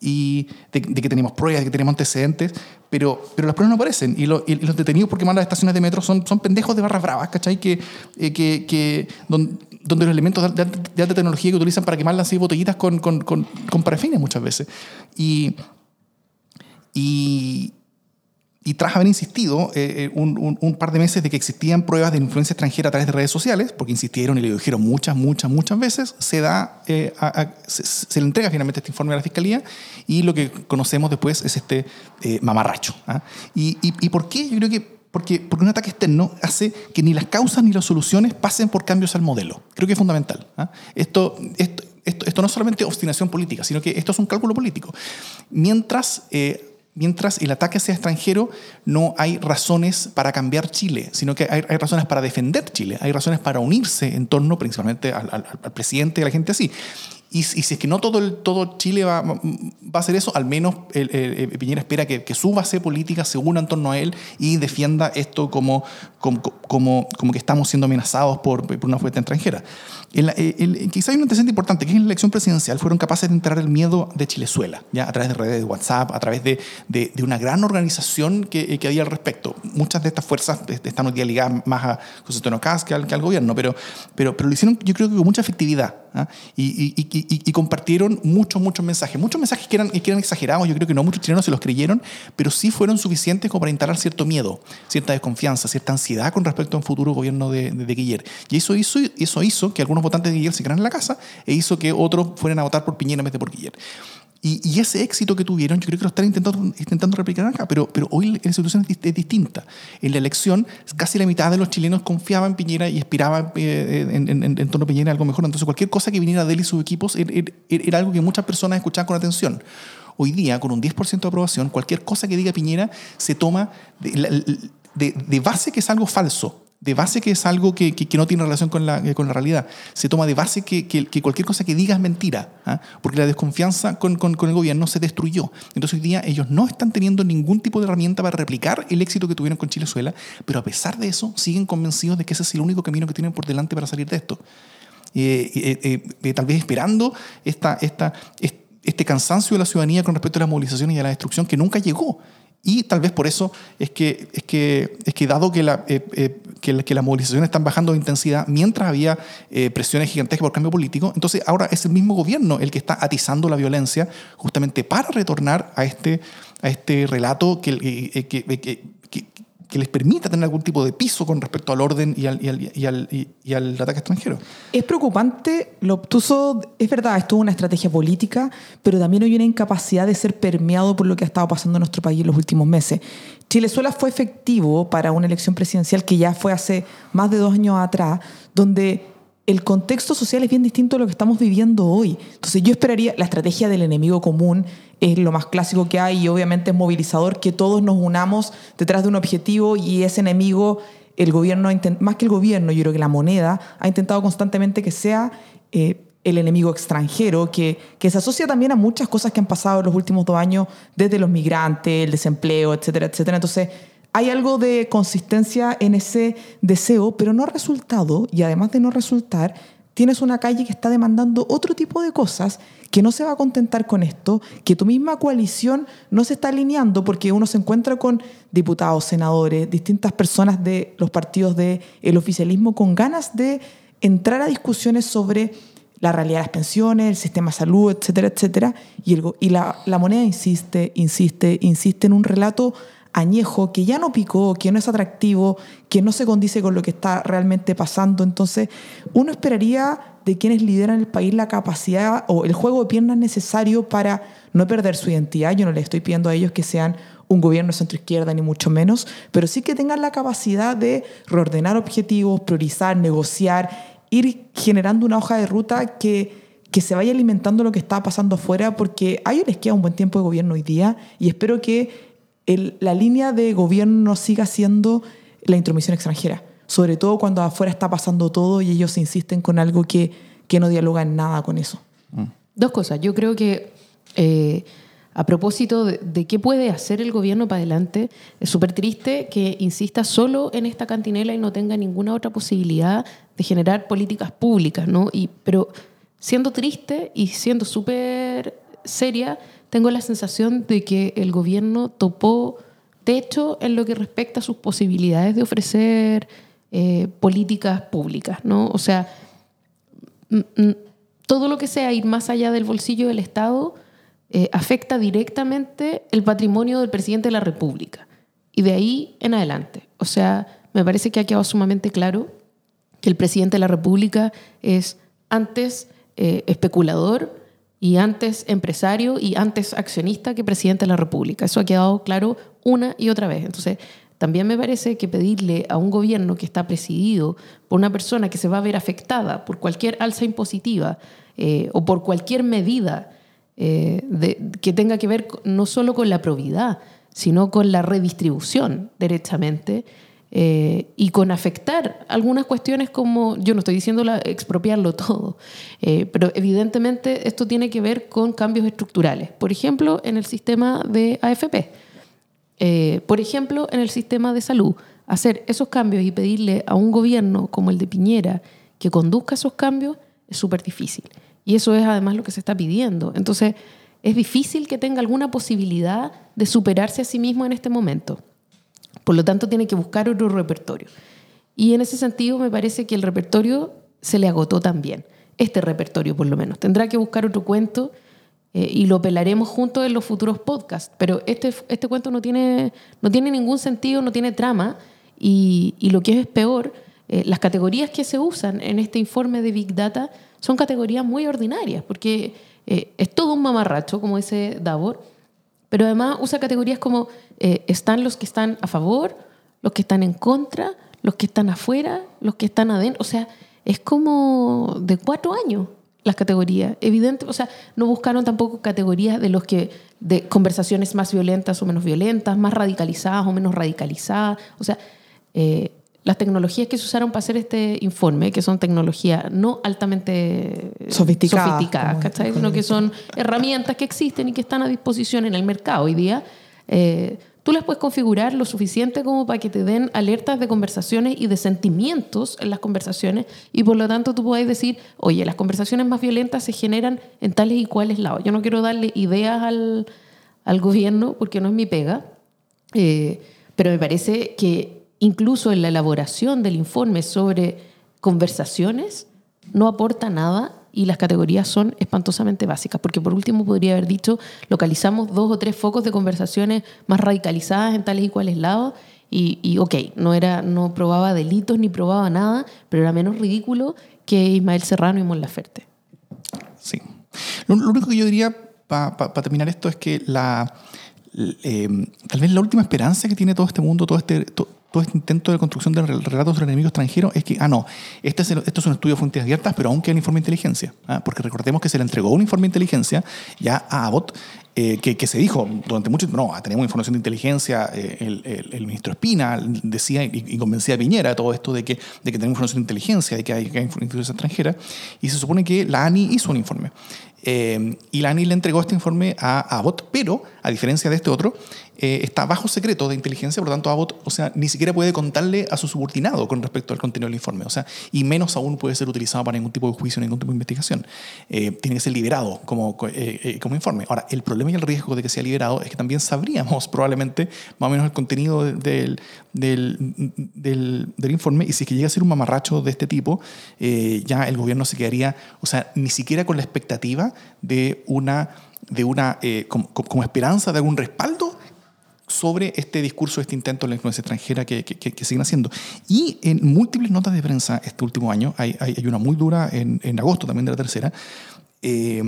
S1: y de, de que tenemos pruebas, de que tenemos antecedentes, pero, pero las pruebas no aparecen. Y, lo- y los detenidos por quemar las estaciones de metro son, son pendejos de barras bravas, ¿cachai? Que, eh, que, que don- donde los elementos de, de alta tecnología que utilizan para quemar las seis botellitas con, con, con, con parafines muchas veces. Y, y, y tras haber insistido eh, eh, un, un- un par de meses de que existían pruebas de influencia extranjera a través de redes sociales, porque insistieron y le dijeron muchas, muchas, muchas veces, se, da, eh, a- a- se, se le entrega finalmente este informe a la Fiscalía y lo que conocemos después es este eh, mamarracho. ¿ah? Y, y, ¿Y por qué? Yo creo que porque, porque un ataque externo hace que ni las causas ni las soluciones pasen por cambios al modelo. Creo que es fundamental. ¿ah? Esto, esto, esto, esto no es solamente obstinación política, sino que esto es un cálculo político. Mientras, eh, mientras el ataque sea extranjero, no hay razones para cambiar Chile, sino que hay, hay razones para defender Chile, hay razones para unirse en torno principalmente al, al- al presidente y a la gente así. Y, y si es que no todo, el, todo Chile va, va a hacer eso, al menos el, el- Piñera espera que, que su base política se una en torno a él y defienda esto como, como, como, como que estamos siendo amenazados por, por una fuente extranjera. El, el- quizá hay un antecedente importante, que es en la elección presidencial fueron capaces de entrar el miedo de Chilezuela, ¿ya? a través de redes de WhatsApp, a través de, de, de una gran organización que, que había al respecto. Muchas de estas fuerzas están hoy día ligadas más a José Antonio Caz que al, que al gobierno, pero, pero, pero lo hicieron yo creo que con mucha efectividad. ¿ah? Y, y, y, y- compartieron muchos, muchos mensajes. Muchos mensajes que eran, que eran exagerados, yo creo que no muchos chilenos se los creyeron, pero sí fueron suficientes como para instalar cierto miedo, cierta desconfianza, cierta ansiedad con respecto a un futuro gobierno de, de, de. Y eso hizo, eso hizo que algunos votantes de Guiller se quedaran en la casa e hizo que otros fueran a votar por Piñera en vez de por Guiller. Y, y, ese éxito que tuvieron, yo creo que lo están intentando, intentando replicar acá, pero, pero hoy la situación es, distinta. En la elección, casi la mitad de los chilenos confiaban en Piñera y esperaban eh, en, en, en, torno a Piñera algo mejor. Entonces, cualquier cosa que viniera de él y sus equipos era, era, era algo que muchas personas escuchaban con atención. Hoy día, con un 10% de aprobación, cualquier cosa que diga Piñera se toma de, de, de base que es algo falso de base que es algo que, que, no tiene relación con la, con la, realidad. Se toma de base que, que cualquier cosa que diga es mentira, ¿ah? porque la desconfianza con, con, con, el gobierno se destruyó. Entonces hoy día ellos no están teniendo ningún tipo de herramienta para replicar el éxito que tuvieron con Chilezuela, pero a pesar de eso siguen convencidos de que ese es el único camino que tienen por delante para salir de esto. Eh, eh, eh, tal vez esperando esta, esta, este cansancio de la ciudadanía con respecto a las movilizaciones y a la destrucción que nunca llegó. Y tal vez por eso es que, es que, es que dado que, la, eh, eh, que, que, las movilizaciones están bajando de intensidad mientras había eh, presiones gigantescas por cambio político, entonces ahora es el mismo gobierno el que está atizando la violencia justamente para retornar a este, a este relato que, que, que que les permita tener algún tipo de piso con respecto al orden y al, y al, y al, y al ataque extranjero.
S3: Es preocupante, lo obtuso, es verdad, esto es una estrategia política, pero también hay una incapacidad de ser permeado por lo que ha estado pasando en nuestro país en los últimos meses. Chilezuela fue efectivo para una elección presidencial que ya fue hace más de dos años atrás, donde el contexto social es bien distinto a lo que estamos viviendo hoy. Entonces yo esperaría, la estrategia del enemigo común es lo más clásico que hay y obviamente es movilizador que todos nos unamos detrás de un objetivo y ese enemigo, el gobierno, más que el gobierno, yo creo que la moneda ha intentado constantemente que sea eh, el enemigo extranjero, que, que se asocia también a muchas cosas que han pasado en los últimos dos años, desde los migrantes, el desempleo, etcétera, etcétera. Entonces, hay algo de consistencia en ese deseo, pero no ha resultado, y además de no resultar, tienes una calle que está demandando otro tipo de cosas, que no se va a contentar con esto, que tu misma coalición no se está alineando porque uno se encuentra con diputados, senadores, distintas personas de los partidos del el oficialismo con ganas de entrar a discusiones sobre la realidad de las pensiones, el sistema de salud, etcétera, etcétera, y, la, la moneda insiste, insiste, insiste en un relato añejo, que ya no picó, que no es atractivo, que no se condice con lo que está realmente pasando. Entonces, uno esperaría de quienes lideran el país la capacidad o el juego de piernas necesario para no perder su identidad. Yo no le estoy pidiendo a ellos que sean un gobierno centro-izquierda, ni mucho menos, pero sí que tengan la capacidad de reordenar objetivos, priorizar, negociar, generando una hoja de ruta que que se vaya alimentando lo que está pasando afuera, porque a ellos les queda un buen tiempo de gobierno hoy día y espero que la línea de gobierno siga siendo la intromisión extranjera, sobre todo cuando afuera está pasando todo y ellos insisten con algo que, que no dialoga en nada con eso.
S2: Dos cosas. Yo creo que eh, a propósito de, qué puede hacer el gobierno para adelante, es súper triste que insista solo en esta cantinela y no tenga ninguna otra posibilidad de generar políticas públicas, ¿no? Y, pero siendo triste y siendo súper seria, tengo la sensación de que el gobierno topó techo en lo que respecta a sus posibilidades de ofrecer eh, políticas públicas, ¿no? O sea, todo lo que sea ir más allá del bolsillo del Estado eh, afecta directamente el patrimonio del presidente de la República. y de ahí en adelante. O sea, me parece que ha quedado sumamente claro que el presidente de la República es antes eh, especulador y antes empresario y antes accionista que presidente de la República. Eso ha quedado claro una y otra vez. Entonces, también me parece que pedirle a un gobierno que está presidido por una persona que se va a ver afectada por cualquier alza impositiva eh, o por cualquier medida eh, que tenga que ver no solo con la probidad, sino con la redistribución derechamente eh, y con afectar algunas cuestiones como, yo no estoy diciendo expropiarlo todo, pero evidentemente esto tiene que ver con cambios estructurales. Por ejemplo, en el sistema de AFP. por ejemplo, en el sistema de salud. Hacer esos cambios y pedirle a un gobierno como el de Piñera que conduzca esos cambios es súper difícil. Y eso es además lo que se está pidiendo. Entonces, es difícil que tenga alguna posibilidad de superarse a sí mismo en este momento. Por lo tanto, tiene que buscar otro repertorio. Y en ese sentido, me parece que el repertorio se le agotó también. Este repertorio, por lo menos. Tendrá que buscar otro cuento eh, y lo pelaremos juntos en los futuros podcasts. Pero este, este cuento no tiene, no tiene ningún sentido, no tiene trama. Y, y lo que es peor, eh, las categorías que se usan en este informe de Big Data son categorías muy ordinarias, porque eh, es todo un mamarracho, como dice Davor, pero además usa categorías como eh, están los que están a favor, los que están en contra, los que están afuera, los que están adentro. O sea, es como de cuatro años las categorías. Evidente, o sea, no buscaron tampoco categorías de los que de conversaciones más violentas o menos violentas, más radicalizadas o menos radicalizadas. O sea, las tecnologías que se usaron para hacer este informe, que son tecnologías no altamente
S3: sofisticadas,
S2: sino que son herramientas que existen y que están a disposición en el mercado hoy día, eh, tú las puedes configurar lo suficiente como para que te den alertas de conversaciones y de sentimientos en las conversaciones y por lo tanto tú puedes decir, oye, las conversaciones más violentas se generan en tales y cuales lados. Yo no quiero darle ideas al, al gobierno porque no es mi pega, eh, pero me parece que incluso en la elaboración del informe sobre conversaciones, no aporta nada y las categorías son espantosamente básicas, porque por último podría haber dicho, localizamos dos o tres focos de conversaciones más radicalizadas en tales y cuales lados, y, y ok, no, era, no probaba delitos ni probaba nada, pero era menos ridículo que Ismael Serrano y Mon Laferte.
S1: Sí. Lo, único que yo diría para terminar esto es que la, eh, tal vez la última esperanza que tiene todo este mundo, todo este, todo este intento de construcción de relatos sobre enemigos extranjeros es que, ah, no, este es esto es un estudio de fuentes abiertas, pero aún queda el informe de inteligencia. ¿ah? Porque recordemos que se le entregó un informe de inteligencia ya a Abbott, eh, que, se dijo durante mucho tiempo, no, tenemos información de inteligencia, eh, el, ministro Espina decía y, convencía a Piñera de todo esto de que, de que tenemos información de inteligencia, de que hay, que hay instituciones extranjeras, y se supone que la ANI hizo un informe. Eh, y la le entregó este informe a Abbott, pero a diferencia de este otro, eh, está bajo secreto de inteligencia, por lo tanto Abbott, o sea, ni siquiera puede contarle a su subordinado con respecto al contenido del informe, o sea, y menos aún puede ser utilizado para ningún tipo de juicio, ningún tipo de investigación. Eh, tiene que ser liberado como, como informe. Ahora, el problema y el riesgo de que sea liberado es que también sabríamos probablemente más o menos el contenido del, del, del, del informe y si es que llega a ser un mamarracho de este tipo, ya el gobierno se quedaría, o sea, ni siquiera con la expectativa de una, de una eh, como, esperanza de algún respaldo sobre este discurso, este intento de la influencia extranjera que, que, siguen haciendo. Y en múltiples notas de prensa este último año, hay, hay, una muy dura en, en, agosto también de la tercera, eh,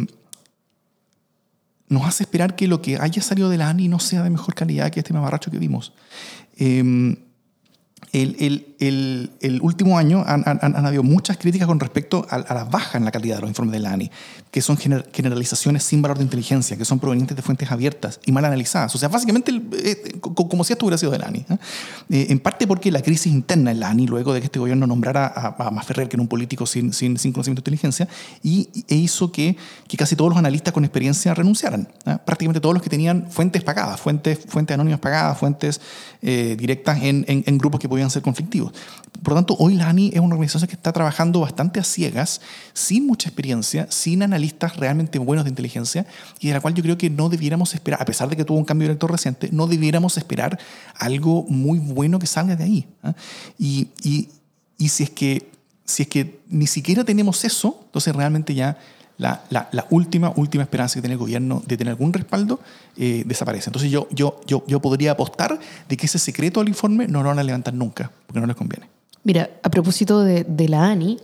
S1: nos hace esperar que lo que haya salido de la ANI no sea de mejor calidad que este mamarracho que vimos. Eh, el, el, el, último año han, habido muchas críticas con respecto a, a, la baja en la calidad de los informes de la ANI, que son generalizaciones sin valor de inteligencia, que son provenientes de fuentes abiertas y mal analizadas. O sea, básicamente eh, como si esto hubiera sido de la ANI. ¿eh? Eh, en parte porque la crisis interna en la ANI, luego de que este gobierno nombrara a, a Maferrer, que era un político sin, conocimiento de inteligencia, y, e hizo que, casi todos los analistas con experiencia renunciaran. Prácticamente todos los que tenían fuentes pagadas, fuentes, anónimas pagadas, fuentes directas en grupos que podían ser conflictivos. Por lo tanto, hoy la ANI es una organización que está trabajando bastante a ciegas, sin mucha experiencia, sin analistas realmente buenos de inteligencia, y de la cual yo creo que no debiéramos esperar, a pesar de que tuvo un cambio de director reciente, no debiéramos esperar algo muy bueno que salga de ahí. ¿ah? Y, y, y si, es que, si es que ni siquiera tenemos eso, entonces realmente ya la, la- última, última esperanza que tiene el gobierno de tener algún respaldo eh, desaparece. Entonces yo, yo, yo, yo podría apostar de que ese secreto del informe no lo van a levantar nunca, porque no les conviene.
S2: Mira, a propósito de, de la ANI,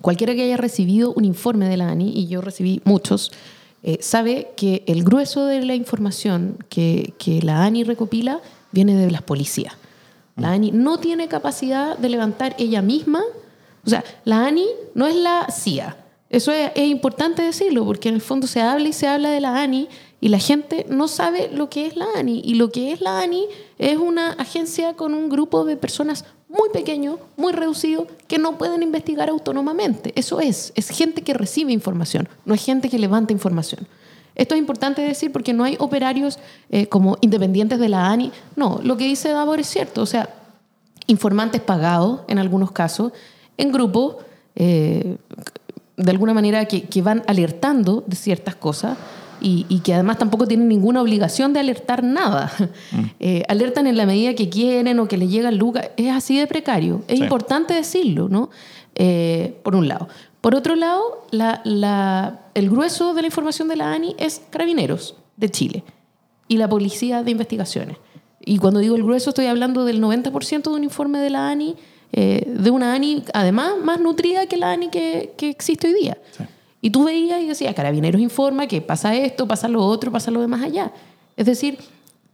S2: cualquiera que haya recibido un informe de la ANI, y yo recibí muchos, eh, sabe que el grueso de la información que, que la ANI recopila viene de las policías. La ANI no tiene capacidad de levantar ella misma. O sea, la ANI no es la CIA. Eso es, importante decirlo, porque en el fondo se habla y se habla de la ANI y la gente no sabe lo que es la ANI. Y lo que es la ANI es una agencia con un grupo de personas muy pequeño, muy reducido, que no pueden investigar autónomamente. Eso es, es gente que recibe información, no es gente que levanta información. Esto es importante decir porque no hay operarios eh, como independientes de la ANI. No, lo que dice Davor es cierto. O sea, informantes pagados en algunos casos, en grupos, eh, de alguna manera que, que van alertando de ciertas cosas y, y que además tampoco tienen ninguna obligación de alertar nada. Eh, alertan en la medida que quieren o que les llega el lucas. Es así de precario. Es
S1: Sí.
S2: importante decirlo, ¿no? Eh, por un lado. Por otro lado, la- la- el grueso de la información de la ANI es Carabineros de Chile y la Policía de Investigaciones. Y cuando digo el grueso, estoy hablando del 90% de un informe de la ANI, eh, de una ANI además más nutrida que la ANI que, que existe hoy día.
S1: Sí.
S2: Y tú veías y decías, Carabineros informa que pasa esto, pasa lo otro, pasa lo demás allá. Es decir,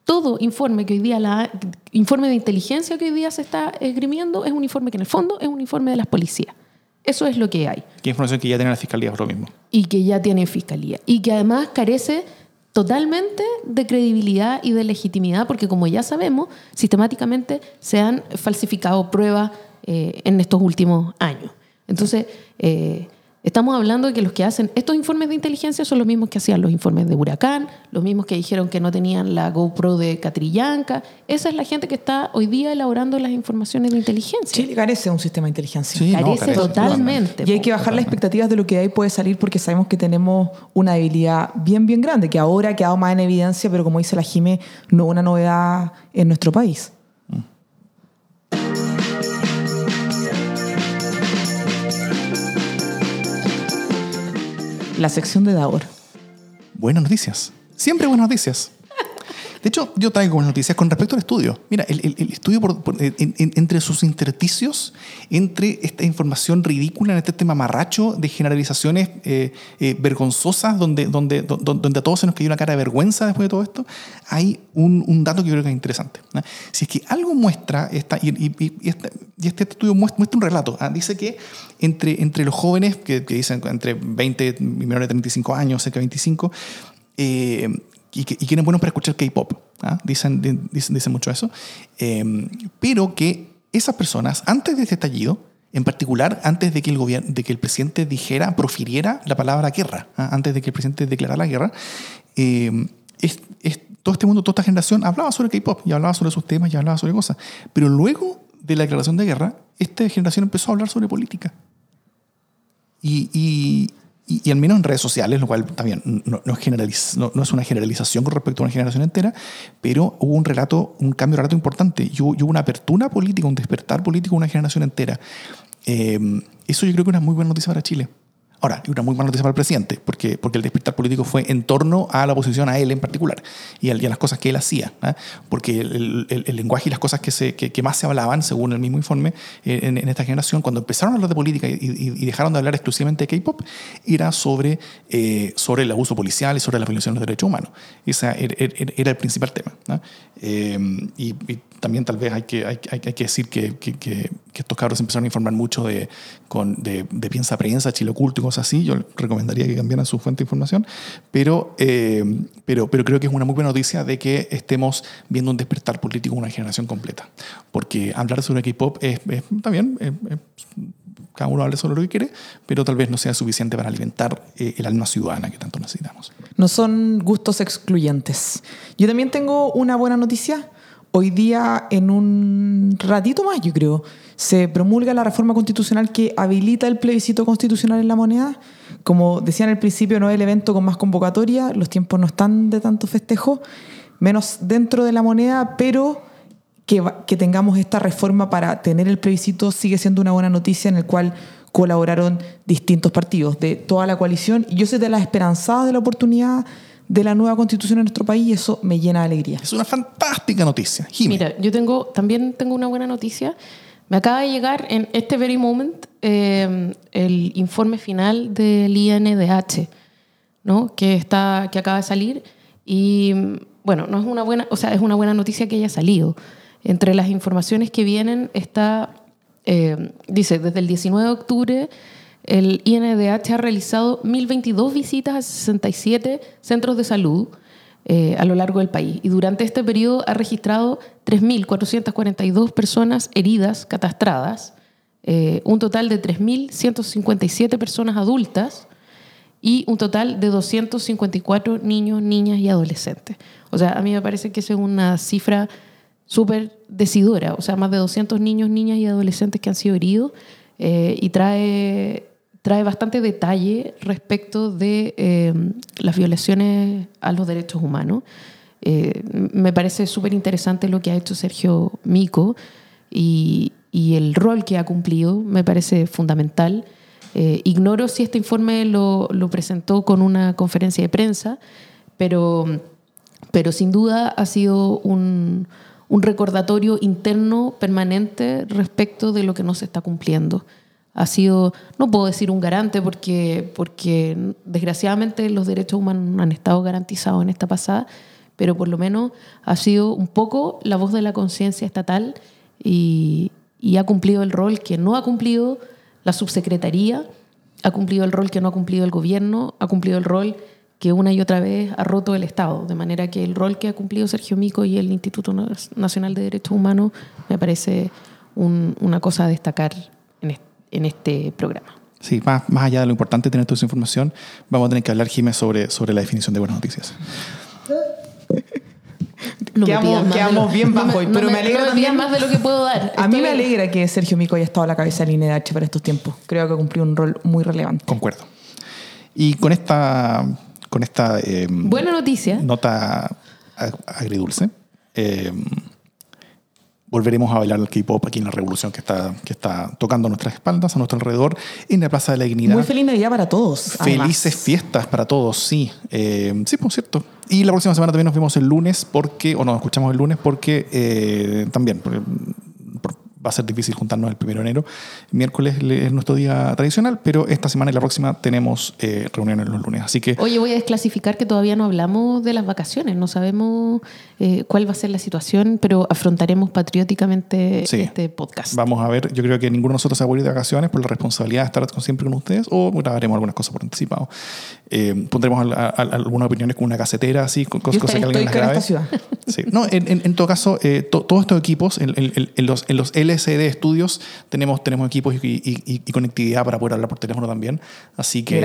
S2: todo informe que hoy día, la, informe de inteligencia que hoy día se está esgrimiendo es un informe que en el fondo es un informe de las policías. Eso es lo que hay
S1: ¿Qué información que ya tiene la fiscalía por lo mismo?
S2: y que ya tiene fiscalía y que además carece totalmente de credibilidad y de legitimidad porque como ya sabemos sistemáticamente se han falsificado pruebas eh, en estos últimos años. Entonces eh, estamos hablando de que los que hacen estos informes de inteligencia son los mismos que hacían los informes de huracán los mismos que dijeron que no tenían la GoPro de Catrillanca esa es la gente que está hoy día elaborando las informaciones de inteligencia
S3: Chile carece de un sistema de inteligencia.
S1: Sí, no,
S2: carece totalmente
S3: Y hay que bajar las expectativas de lo que hay puede salir porque sabemos que tenemos una debilidad bien, bien grande, que ahora ha quedado más en evidencia, pero como dice la Jime, no una novedad en nuestro país. La sección de Davor.
S1: Buenas noticias. Siempre buenas noticias. De hecho, yo traigo buenas noticias con respecto al estudio. Mira, el, estudio, entre sus intersticios, entre esta información ridícula en este tema marracho de generalizaciones eh, eh, vergonzosas, donde, donde, do- do- donde a todos se nos cayó una cara de vergüenza después de todo esto, hay un, dato que yo creo que es interesante. Si es que algo muestra, esta, y, este, este estudio muestra, un relato, ¿ah? dice que entre, entre los jóvenes, que, dicen entre 20 y menores de 35 años, cerca de 25, eh, y, que, y que eran buenos para escuchar K-pop. ¿ah? Dicen, di- dicen, dicen mucho eso. Eh, pero que esas personas, antes de este estallido, en particular antes de que el, gobierno, de que el presidente dijera, profiriera la palabra guerra, ¿ah? antes de que el presidente declarara la guerra, eh, es- es- todo este mundo, toda esta generación hablaba sobre K-pop y hablaba sobre sus temas y hablaba sobre cosas. Pero luego de la declaración de guerra, esta generación empezó a hablar sobre política. Y, y, y- y al menos en redes sociales, lo cual también no, no es no- no es una generalización con respecto a una generación entera, pero hubo un relato, un cambio de relato importante y hubo, y hubo una apertura política, un despertar político de una generación entera. Eh, eso yo creo que es una muy buena noticia para Chile. Ahora, una muy mala noticia para el presidente, porque, porque el despertar político fue en torno a la oposición a él en particular y a, y a las cosas que él hacía. ¿ah? Porque el, el- el lenguaje y las cosas que, se, que, que más se hablaban, según el mismo informe, eh, en, en esta generación, cuando empezaron a hablar de política y, y- dejaron de hablar exclusivamente de K-pop, era sobre, eh, sobre el abuso policial y sobre la violación de los derechos humanos. Ese era, era- era el principal tema. Eh, y, y también tal vez hay que, hay, hay- hay que decir que- que- que estos cabros empezaron a informar mucho de, con, de, de Piensa Prensa, Chile Oculto y así. Yo recomendaría que cambiaran su fuente de información. Pero, eh, pero, pero creo que es una muy buena noticia de que estemos viendo un despertar político en una generación completa. Porque hablar sobre K-pop es, es también, es- es- cada uno habla sobre lo que quiere, pero tal vez no sea suficiente para alimentar eh, el alma ciudadana que tanto necesitamos.
S3: No son gustos excluyentes. Yo también tengo una buena noticia. Hoy día, en un ratito más, yo creo, se promulga la reforma constitucional que habilita el plebiscito constitucional en la moneda. Como decía en el principio, no es el evento con más convocatoria, los tiempos no están de tanto festejo, menos dentro de la moneda, pero que, que tengamos esta reforma para tener el plebiscito sigue siendo una buena noticia en el cual colaboraron distintos partidos de toda la coalición. Y yo soy de las esperanzadas de la oportunidad de la nueva constitución en nuestro país y eso me llena de alegría.
S1: Es una fantástica noticia. Jimmy.
S2: Mira, yo tengo, también tengo una buena noticia. Me acaba de llegar en este very moment eh, el informe final del INDH, ¿no? que, está, que acaba de salir. Y bueno, no es una buena, o sea, es una buena noticia que haya salido. Entre las informaciones que vienen está, eh, dice, desde el 19 de octubre el INDH ha realizado 1.022 visitas a 67 centros de salud eh, a lo largo del país y durante este periodo ha registrado 3.442 personas heridas catastradas, eh, un total de 3.157 personas adultas y un total de 254 niños, niñas y adolescentes. O sea, a mí me parece que es una cifra súper decidora, o sea, más de 200 niños, niñas y adolescentes que han sido heridos eh, y trae trae bastante detalle respecto de eh, las violaciones a los derechos humanos. Eh, me parece súper interesante lo que ha hecho Sergio Mico y, y, el rol que ha cumplido me parece fundamental. Eh, ignoro si este informe lo, lo, presentó con una conferencia de prensa, pero, pero sin duda ha sido un, un recordatorio interno permanente respecto de lo que no se está cumpliendo ha sido, no puedo decir un garante porque, porque desgraciadamente los derechos humanos no han estado garantizados en esta pasada, pero por lo menos ha sido un poco la voz de la conciencia estatal y, ha cumplido el rol que no ha cumplido la subsecretaría, ha cumplido el rol que no ha cumplido el gobierno, ha cumplido el rol que una y otra vez ha roto el Estado. De manera que el rol que ha cumplido Sergio Mico y el Instituto Nacional de Derechos Humanos me parece un, una cosa a destacar en este en este programa.
S1: Sí, más, más allá de lo importante de tener toda esa información, vamos a tener que hablar, Jiménez, sobre, sobre la definición de buenas noticias.
S3: No quedamos, quedamos bien bajo hoy, pero
S2: no
S3: me, alegra
S2: no
S3: también.
S2: más de lo que puedo dar.
S3: A mí me alegra que Sergio Mico haya estado a la cabeza del INDH para estos tiempos. Creo que cumplió un rol muy relevante.
S1: Concuerdo. Y con esta, con esta eh,
S2: Buena noticia.
S1: nota ag- agridulce, eh, volveremos a bailar el K-pop aquí en la revolución que está, que está tocando a nuestras espaldas, a nuestro alrededor, en la Plaza de la Dignidad.
S3: Muy feliz Navidad para todos. además.
S1: Felices fiestas para todos, sí. Eh, sí, por cierto. Y la próxima semana también nos vemos el lunes porque, o nos escuchamos el lunes porque eh, también porque, por- va a ser difícil juntarnos el primero de enero. Miércoles le- es nuestro día tradicional, pero esta semana y la próxima tenemos eh, reuniones los lunes. Así que
S2: Oye, voy a desclasificar que todavía no hablamos de las vacaciones, no sabemos eh, cuál va a ser la situación, pero afrontaremos patrióticamente
S1: Sí.
S2: este podcast.
S1: vamos a ver. Yo creo que ninguno de nosotros se va a ir de vacaciones por la responsabilidad de estar siempre con ustedes o grabaremos algunas cosas por anticipado. Eh, pondremos al- a- a- algunas opiniones con una casetera, así, con cosas, cosas que alguien las grabe. Sí. No, en, en- en todo caso, eh, to- todos estos equipos, en, en- los, en los LCD estudios, tenemos, tenemos equipos y, y- y- y conectividad para poder hablar por teléfono también. Así que,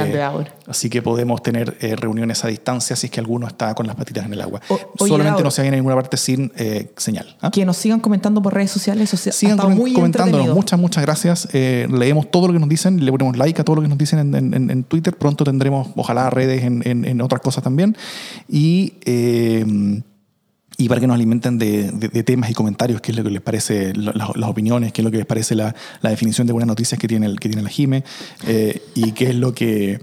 S1: así que podemos tener eh, reuniones a distancia si es que alguno está con las patitas en el agua.
S3: O-
S1: Solamente no se vayan a ninguna parte sin eh, señal. ¿ah?
S3: Que nos sigan comentando por redes sociales. Eso se- ha
S1: Sigan comen-
S3: muy
S1: comentándonos. Muchas, muchas gracias. Eh, leemos todo lo que nos dicen, le ponemos like a todo lo que nos dicen en, en- en- en Twitter. Pronto tendremos, ojalá, redes en, en- otras cosas también. Y, eh, y para que nos alimenten de, temas y comentarios, qué es lo que les parece, las, opiniones, qué es lo que les parece la, la definición de buenas noticias que tiene, que tiene la Jime, eh, y qué es lo que.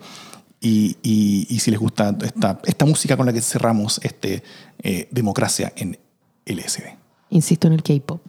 S1: Y, y- y si les gusta esta, esta música con la que cerramos este eh, Democracia en LSD.
S2: Insisto en el K-pop.